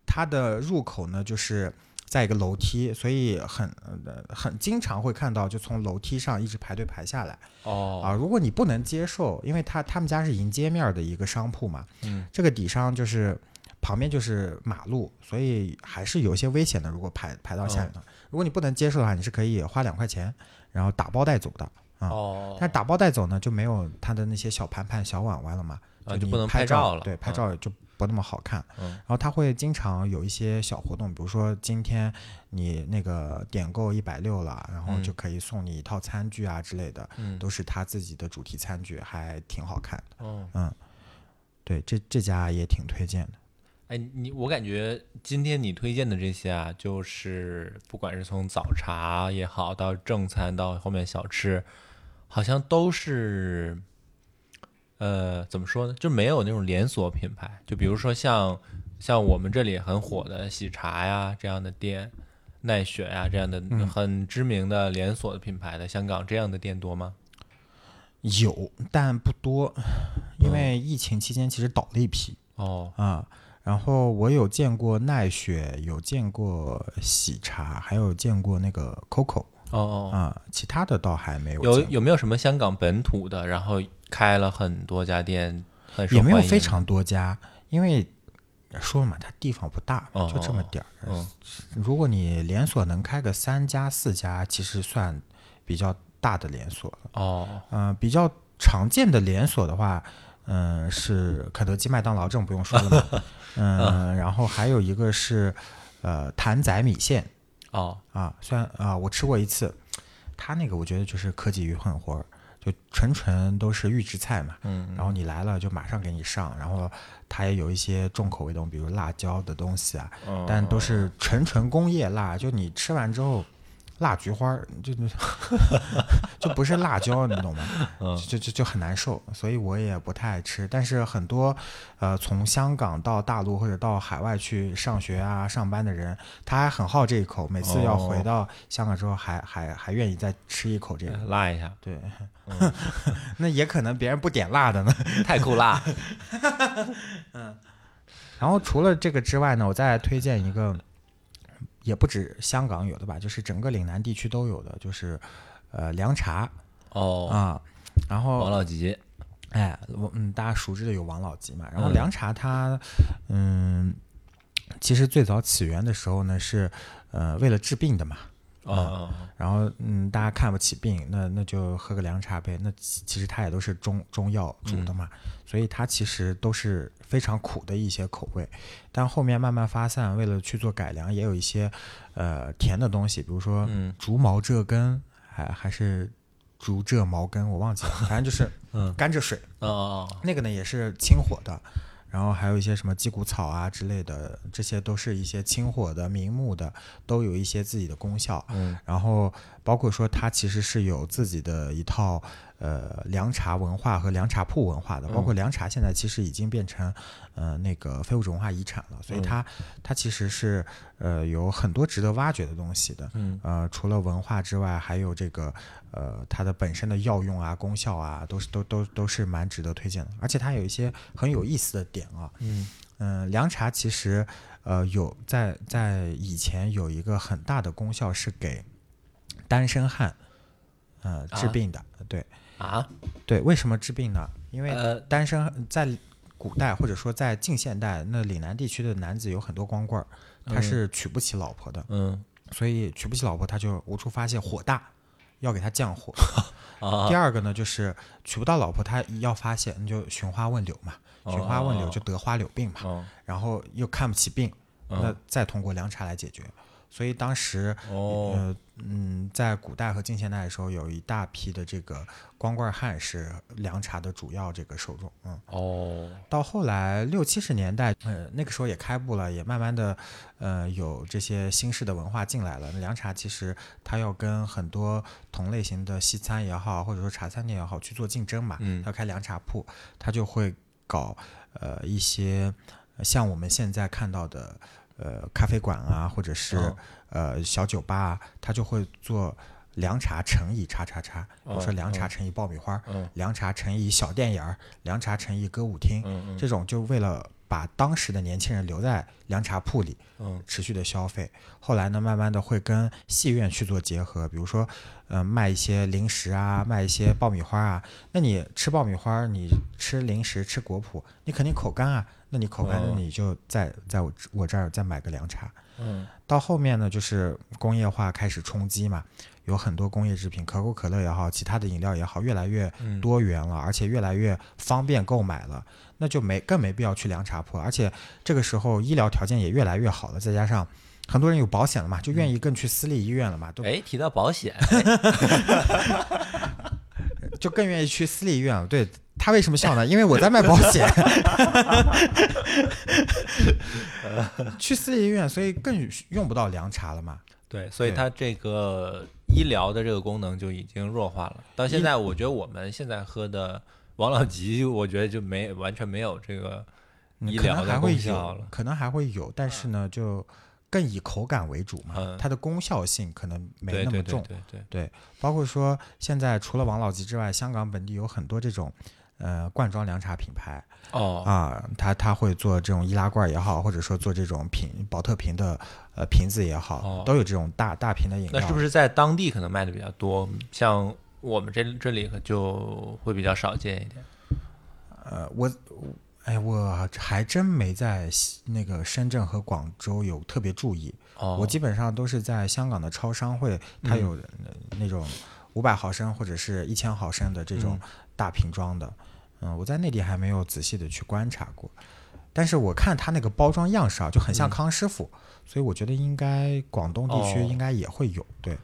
Speaker 1: 它的入口呢就是。在一个楼梯，所以很很经常会看到，就从楼梯上一直排队排下来。
Speaker 2: 哦。
Speaker 1: 啊，如果你不能接受，因为他他们家是迎街面的一个商铺嘛，
Speaker 2: 嗯，
Speaker 1: 这个底商就是旁边就是马路，所以还是有一些危险的。如果排排到下面，如果你不能接受的话，你是可以花两块钱，然后打包带走的啊。
Speaker 2: 哦，
Speaker 1: 但是打包带走呢，就没有他的那些小盘盘、小碗碗了嘛，
Speaker 2: 就不能
Speaker 1: 拍
Speaker 2: 照了。
Speaker 1: 对，拍照就。不那么好看，
Speaker 2: 嗯，
Speaker 1: 然后他会经常有一些小活动，比如说今天你那个点够一百六了，然后就可以送你一套餐具啊之类的，
Speaker 2: 嗯，
Speaker 1: 都是他自己的主题餐具，还挺好看的，
Speaker 2: 嗯，
Speaker 1: 嗯，对，这这家也挺推荐的。
Speaker 2: 哎，你我感觉今天你推荐的这些啊，就是不管是从早茶也好，到正餐，到后面小吃，好像都是，呃，怎么说呢？就没有那种连锁品牌。就比如说像像我们这里很火的喜茶呀这样的店，奈雪呀这样的很知名的连锁的品牌的，香港这样的店多吗？
Speaker 1: 有，但不多，因为疫情期间其实倒了一批。
Speaker 2: 哦
Speaker 1: 啊。然后我有见过奈雪，有见过喜茶，还有见过那个 COCO
Speaker 2: 哦哦
Speaker 1: 啊，其他的倒还没有。
Speaker 2: 有有没有什么香港本土的，然后开了很多家店，
Speaker 1: 也没有非常多家，因为说了嘛，它地方不大，就这么点儿。
Speaker 2: 嗯，
Speaker 1: 如果你连锁能开个三家四家，其实算比较大的连锁了。
Speaker 2: 哦，
Speaker 1: 嗯，比较常见的连锁的话，嗯，是肯德基、麦当劳，这种不用说了嘛。<laughs> 嗯，然后还有一个是，呃，谭仔米线，
Speaker 2: 哦
Speaker 1: 啊，虽然啊，我吃过一次，他那个我觉得就是科技与狠活，就纯纯都是预制菜嘛，
Speaker 2: 嗯，
Speaker 1: 然后你来了就马上给你上，然后它也有一些重口味的，比如辣椒的东西啊，但都是纯纯工业辣，就你吃完之后。辣菊花就 <laughs> 就不是辣椒，你懂吗？就就就很难受，所以我也不太爱吃。但是很多呃从香港到大陆或者到海外去上学啊、上班的人，他还很好这一口，每次要回到香港之后，还还还愿意再吃一口这个
Speaker 2: 辣一下。
Speaker 1: 对，<laughs> 那也可能别人不点辣的呢，<laughs>
Speaker 2: 太酷辣。
Speaker 1: 嗯，然后除了这个之外呢，我再推荐一个。也不止香港有的吧，就是整个岭南地区都有的，就是呃凉茶
Speaker 2: 哦
Speaker 1: 啊，然后
Speaker 2: 王老吉，
Speaker 1: 哎，我嗯大家熟知的有王老吉嘛，然后凉茶它嗯其实最早起源的时候呢是呃为了治病的嘛
Speaker 2: 啊，
Speaker 1: 然后嗯大家看不起病，那那就喝个凉茶呗，那其实它也都是中中药煮的嘛，所以它其实都是。非常苦的一些口味，但后面慢慢发散，为了去做改良，也有一些呃甜的东西，比如说竹茅蔗根，还还是竹蔗茅根，我忘记了，反正就是甘蔗水，嗯那个呢也是清火的。然后还有一些什么鸡骨草啊之类的，这些都是一些清火的、明目的，都有一些自己的功效。
Speaker 2: 嗯，
Speaker 1: 然后包括说它其实是有自己的一套呃凉茶文化和凉茶铺文化的，包括凉茶现在其实已经变成呃那个非物质文化遗产了，所以它它其实是呃有很多值得挖掘的东西的。
Speaker 2: 嗯，
Speaker 1: 呃，除了文化之外，还有这个。呃，它的本身的药用啊、功效啊，都是都都都是蛮值得推荐的，而且它有一些很有意思的点啊。
Speaker 2: 嗯
Speaker 1: 嗯，凉茶其实呃有在在以前有一个很大的功效是给单身汉呃治病的。对
Speaker 2: 啊，
Speaker 1: 对，为什么治病呢？因为单身在古代或者说在近现代，那岭南地区的男子有很多光棍儿，他是娶不起老婆的。
Speaker 2: 嗯，
Speaker 1: 所以娶不起老婆，他就无处发泄，火大。要给他降火。<laughs> 第二个呢，就是娶不到老婆，他要发泄，你就寻花问柳嘛，寻花问柳就得花柳病嘛，然后又看不起病，那再通过凉茶来解决。所以当时，呃，嗯，在古代和近现代的时候，有一大批的这个光棍汉是凉茶的主要这个受众。嗯，
Speaker 2: 哦，
Speaker 1: 到后来六七十年代，呃，那个时候也开埠了，也慢慢的，呃，有这些新式的文化进来了。凉茶其实它要跟很多同类型的西餐也好，或者说茶餐厅也好去做竞争嘛，
Speaker 2: 嗯，
Speaker 1: 要开凉茶铺，它就会搞呃一些像我们现在看到的。呃，咖啡馆啊，或者是呃小酒吧啊，他就会做凉茶乘以叉叉叉，比如说凉茶乘以爆米花，凉茶乘以小电影儿，凉茶乘以歌舞厅，这种就为了把当时的年轻人留在凉茶铺里，持续的消费。后来呢，慢慢的会跟戏院去做结合，比如说，呃，卖一些零食啊，卖一些爆米花啊。那你吃爆米花，你吃零食，吃果脯，你肯定口干啊。那你口干，那你就在在我我这儿再买个凉茶。
Speaker 2: 嗯，
Speaker 1: 到后面呢，就是工业化开始冲击嘛，有很多工业制品，可口可乐也好，其他的饮料也好，越来越多元了，而且越来越方便购买了，那就没更没必要去凉茶铺。而且这个时候医疗条件也越来越好了，再加上很多人有保险了嘛，就愿意更去私立医院了嘛。都
Speaker 2: 哎，提到保险，<laughs>
Speaker 1: 就更愿意去私立医院了。对。他为什么笑呢？因为我在卖保险。<laughs> 去私立医院，所以更用不到凉茶了嘛。
Speaker 2: 对，所以它这个医疗的这个功能就已经弱化了。到现在，我觉得我们现在喝的王老吉，<laughs> 我觉得就没完全没有这个医疗的功效了。
Speaker 1: 可能还会有，但是呢，就更以口感为主嘛。它的功效性可能没那么重。
Speaker 2: 对对
Speaker 1: 对，包括说现在除了王老吉之外，香港本地有很多这种呃罐装凉茶品牌。
Speaker 2: 哦
Speaker 1: 啊，他他会做这种易拉罐也好，或者说做这种瓶宝特瓶的呃瓶子也好，都有这种大大瓶的饮料。
Speaker 2: 那是不是在当地可能卖的比较多？像我们这这里就会比较少见一点。
Speaker 1: 呃，我哎，我还真没在那个深圳和广州有特别注意。
Speaker 2: 哦，
Speaker 1: 我基本上都是在香港的超商会，它有那种五百毫升或者是一千毫升的这种大瓶装的。嗯，我在内地还没有仔细的去观察过，但是我看它那个包装样式啊，就很像康师傅，所以我觉得应该广东地区应该也会有。对，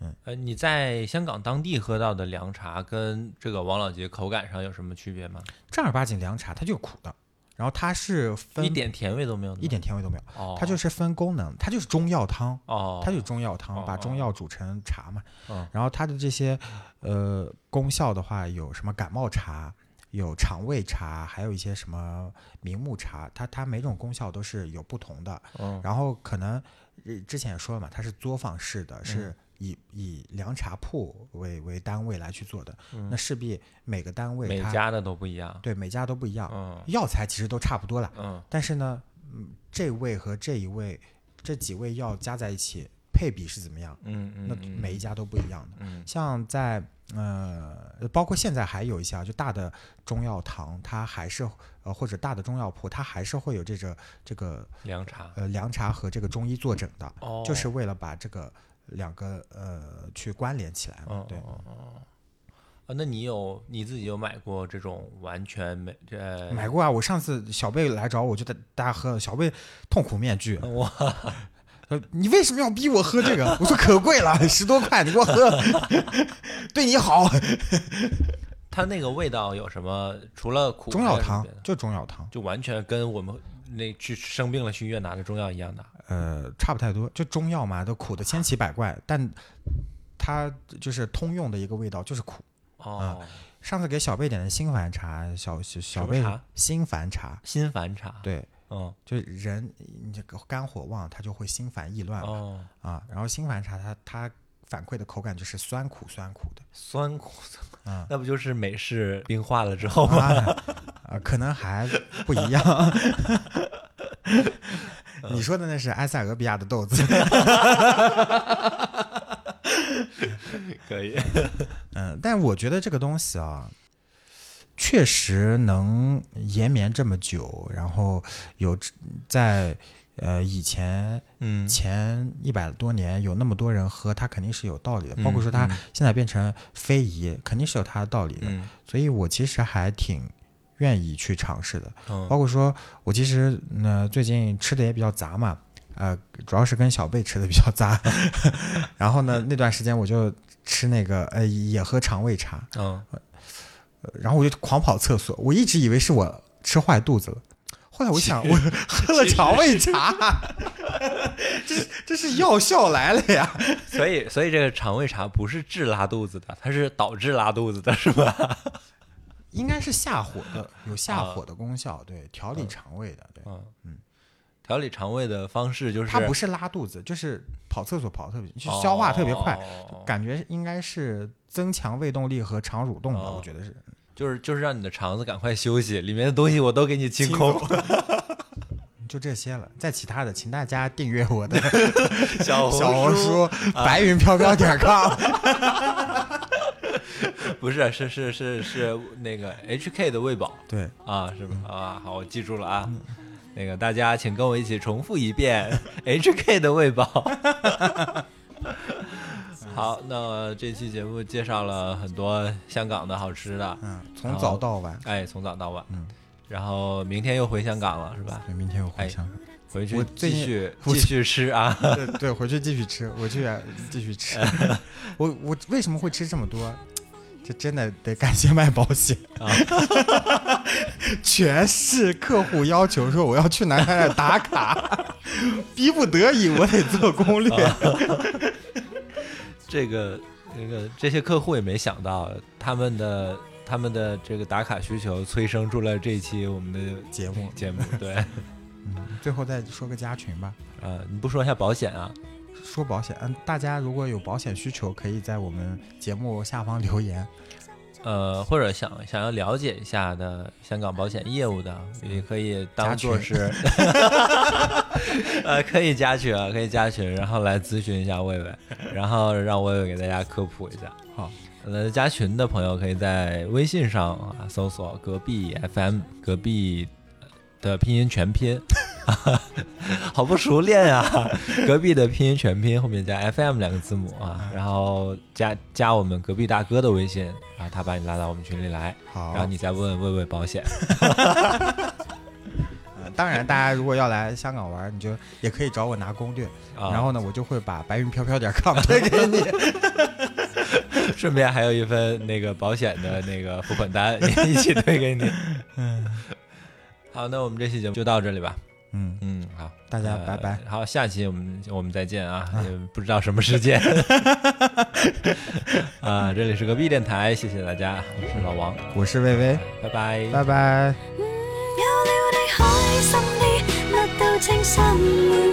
Speaker 1: 嗯，
Speaker 2: 呃，你在香港当地喝到的凉茶跟这个王老吉口感上有什么区别吗？
Speaker 1: 正儿八经凉茶它就是苦的，然后它是分
Speaker 2: 一点甜味都没有，
Speaker 1: 一点甜味都没有。哦，它就是分功能，它就是中药汤。
Speaker 2: 哦，
Speaker 1: 它就是中药汤，把中药煮成茶嘛。嗯，然后它的这些呃功效的话，有什么感冒茶？有肠胃茶，还有一些什么明目茶，它它每种功效都是有不同的。
Speaker 2: 嗯，
Speaker 1: 然后可能之前也说了嘛，它是作坊式的，是以以凉茶铺为为单位来去做的。那势必每个单位
Speaker 2: 每家的都不一样。
Speaker 1: 对，每家都不一样。
Speaker 2: 嗯，
Speaker 1: 药材其实都差不多了。
Speaker 2: 嗯，
Speaker 1: 但是呢，嗯，这味和这一味，这几味药加在一起配比是怎么样？
Speaker 2: 嗯嗯，
Speaker 1: 那每一家都不一样的。
Speaker 2: 嗯，
Speaker 1: 像在。呃，包括现在还有一些啊，就大的中药堂，它还是呃或者大的中药铺，它还是会有这个这个
Speaker 2: 凉茶，
Speaker 1: 呃凉茶和这个中医坐诊的，
Speaker 2: 哦，
Speaker 1: 就是为了把这个两个呃去关联起来嘛，对，
Speaker 2: 哦啊，那你有你自己有买过这种完全没这
Speaker 1: 买过啊？我上次小贝来找我，就带大家喝，小贝痛苦面具，
Speaker 2: 哇。
Speaker 1: 你为什么要逼我喝这个？我说可贵了，十多块，你给我喝，<laughs> 对你好。
Speaker 2: 它那个味道有什么？除了苦，
Speaker 1: 中药汤就中药汤，
Speaker 2: 就完全跟我们那去生病了去医院拿的中药一样的。
Speaker 1: 呃，差不太多，就中药嘛，都苦的千奇百怪，但它就是通用的一个味道，就是苦。
Speaker 2: 哦，
Speaker 1: 上次给小贝点的心烦茶，小小小贝心烦茶，
Speaker 2: 心烦茶，
Speaker 1: 对。
Speaker 2: 嗯，
Speaker 1: 就人你这个肝火旺，他就会心烦意乱
Speaker 2: 哦
Speaker 1: 啊。然后心烦茶，它它反馈的口感就是酸苦酸苦的，
Speaker 2: 酸苦
Speaker 1: 啊，
Speaker 2: 那不就是美式冰化了之后
Speaker 1: 吗？啊，可能还不一样。<laughs> 你说的那是埃塞俄比亚的豆子，<laughs>
Speaker 2: 可以。<laughs>
Speaker 1: 嗯，但我觉得这个东西啊。确实能延绵这么久，然后有在呃以前
Speaker 2: 嗯
Speaker 1: 前一百多年有那么多人喝，它肯定是有道理的。包括说它现在变成非遗，肯定是有它的道理的。所以我其实还挺愿意去尝试的。包括说我其实呢最近吃的也比较杂嘛，呃主要是跟小贝吃的比较杂。<laughs> 然后呢那段时间我就吃那个呃也喝肠胃茶。
Speaker 2: 嗯。
Speaker 1: 然后我就狂跑厕所，我一直以为是我吃坏肚子了，后来我想，<laughs> 我喝了肠胃茶，<laughs> 这这是药效来了呀！
Speaker 2: 所以，所以这个肠胃茶不是治拉肚子的，它是导致拉肚子的，是吧？
Speaker 1: 应该是下火的，有下火的功效，对，调理肠胃的，对，
Speaker 2: 嗯
Speaker 1: 嗯，
Speaker 2: 调理肠胃的方式就是，
Speaker 1: 它不是拉肚子，就是跑厕所跑特别，就消化特别快，感觉应该是增强胃动力和肠蠕动吧，我觉得是。
Speaker 2: 就是就是让你的肠子赶快休息，里面的东西我都给你清空，<laughs>
Speaker 1: 就这些了。再其他的，请大家订阅我的
Speaker 2: 小 <laughs>
Speaker 1: 小红
Speaker 2: 书
Speaker 1: 白云飘飘点 <laughs> com。
Speaker 2: 不是，是是是是那个 HK 的喂饱，
Speaker 1: 对
Speaker 2: 啊，是吧？啊，好，我记住了啊。那个大家请跟我一起重复一遍 HK 的喂饱。好，那这期节目介绍了很多香港的好吃的，
Speaker 1: 嗯，从早到晚，
Speaker 2: 哎，从早到晚，
Speaker 1: 嗯，
Speaker 2: 然后明天又回香港了，是吧？
Speaker 1: 对，明天又回香港，
Speaker 2: 回去继续 <laughs> 继续吃啊，
Speaker 1: 对对，回去继续吃，回去继续吃。<laughs> 我我为什么会吃这么多？这真的得感谢卖保险啊！<laughs> 全是客户要求说我要去哪哪哪打卡，逼不得已我得做攻略。
Speaker 2: 这个这个这些客户也没想到，他们的他们的这个打卡需求催生出了这一期我们的
Speaker 1: 节目
Speaker 2: 节目。对，<laughs>
Speaker 1: 嗯，最后再说个加群吧。
Speaker 2: 呃，你不说一下保险啊？
Speaker 1: 说保险，嗯，大家如果有保险需求，可以在我们节目下方留言。
Speaker 2: 呃，或者想想要了解一下的香港保险业务的，也可以当做是，<laughs> 呃，可以加群啊，可以加群，然后来咨询一下魏魏，然后让魏魏给大家科普一下。
Speaker 1: 好，
Speaker 2: 呃，加群的朋友可以在微信上啊搜索“隔壁 FM”，隔壁的拼音全拼。<laughs> 好不熟练啊！隔壁的拼音全拼后面加 FM 两个字母啊，然后加加我们隔壁大哥的微信，然后他把你拉到我们群里来，
Speaker 1: 好，
Speaker 2: 然后你再问问问保险。<laughs>
Speaker 1: 当然，大家如果要来香港玩，你就也可以找我拿攻略，然后呢，我就会把白云飘飘点 com 推给你，<laughs>
Speaker 2: 顺便还有一份那个保险的那个付款单也一起推给你。嗯，好，那我们这期节目就到这里吧。
Speaker 1: 嗯
Speaker 2: 嗯，好，
Speaker 1: 大家拜拜。
Speaker 2: 好，下期我们我们再见啊！<laughs> 也不知道什么时间。<laughs> 啊，这里是隔壁电台，谢谢大家，我是老王，
Speaker 1: 我是薇薇，
Speaker 2: 拜拜，
Speaker 1: 拜拜。有了你开心啲，得到称心滿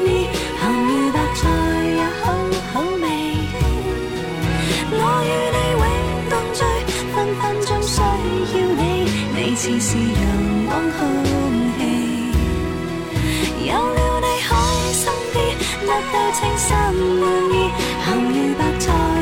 Speaker 1: 意，鹹如白菜也好有了你开心啲，得到清新满意，幸了白菜。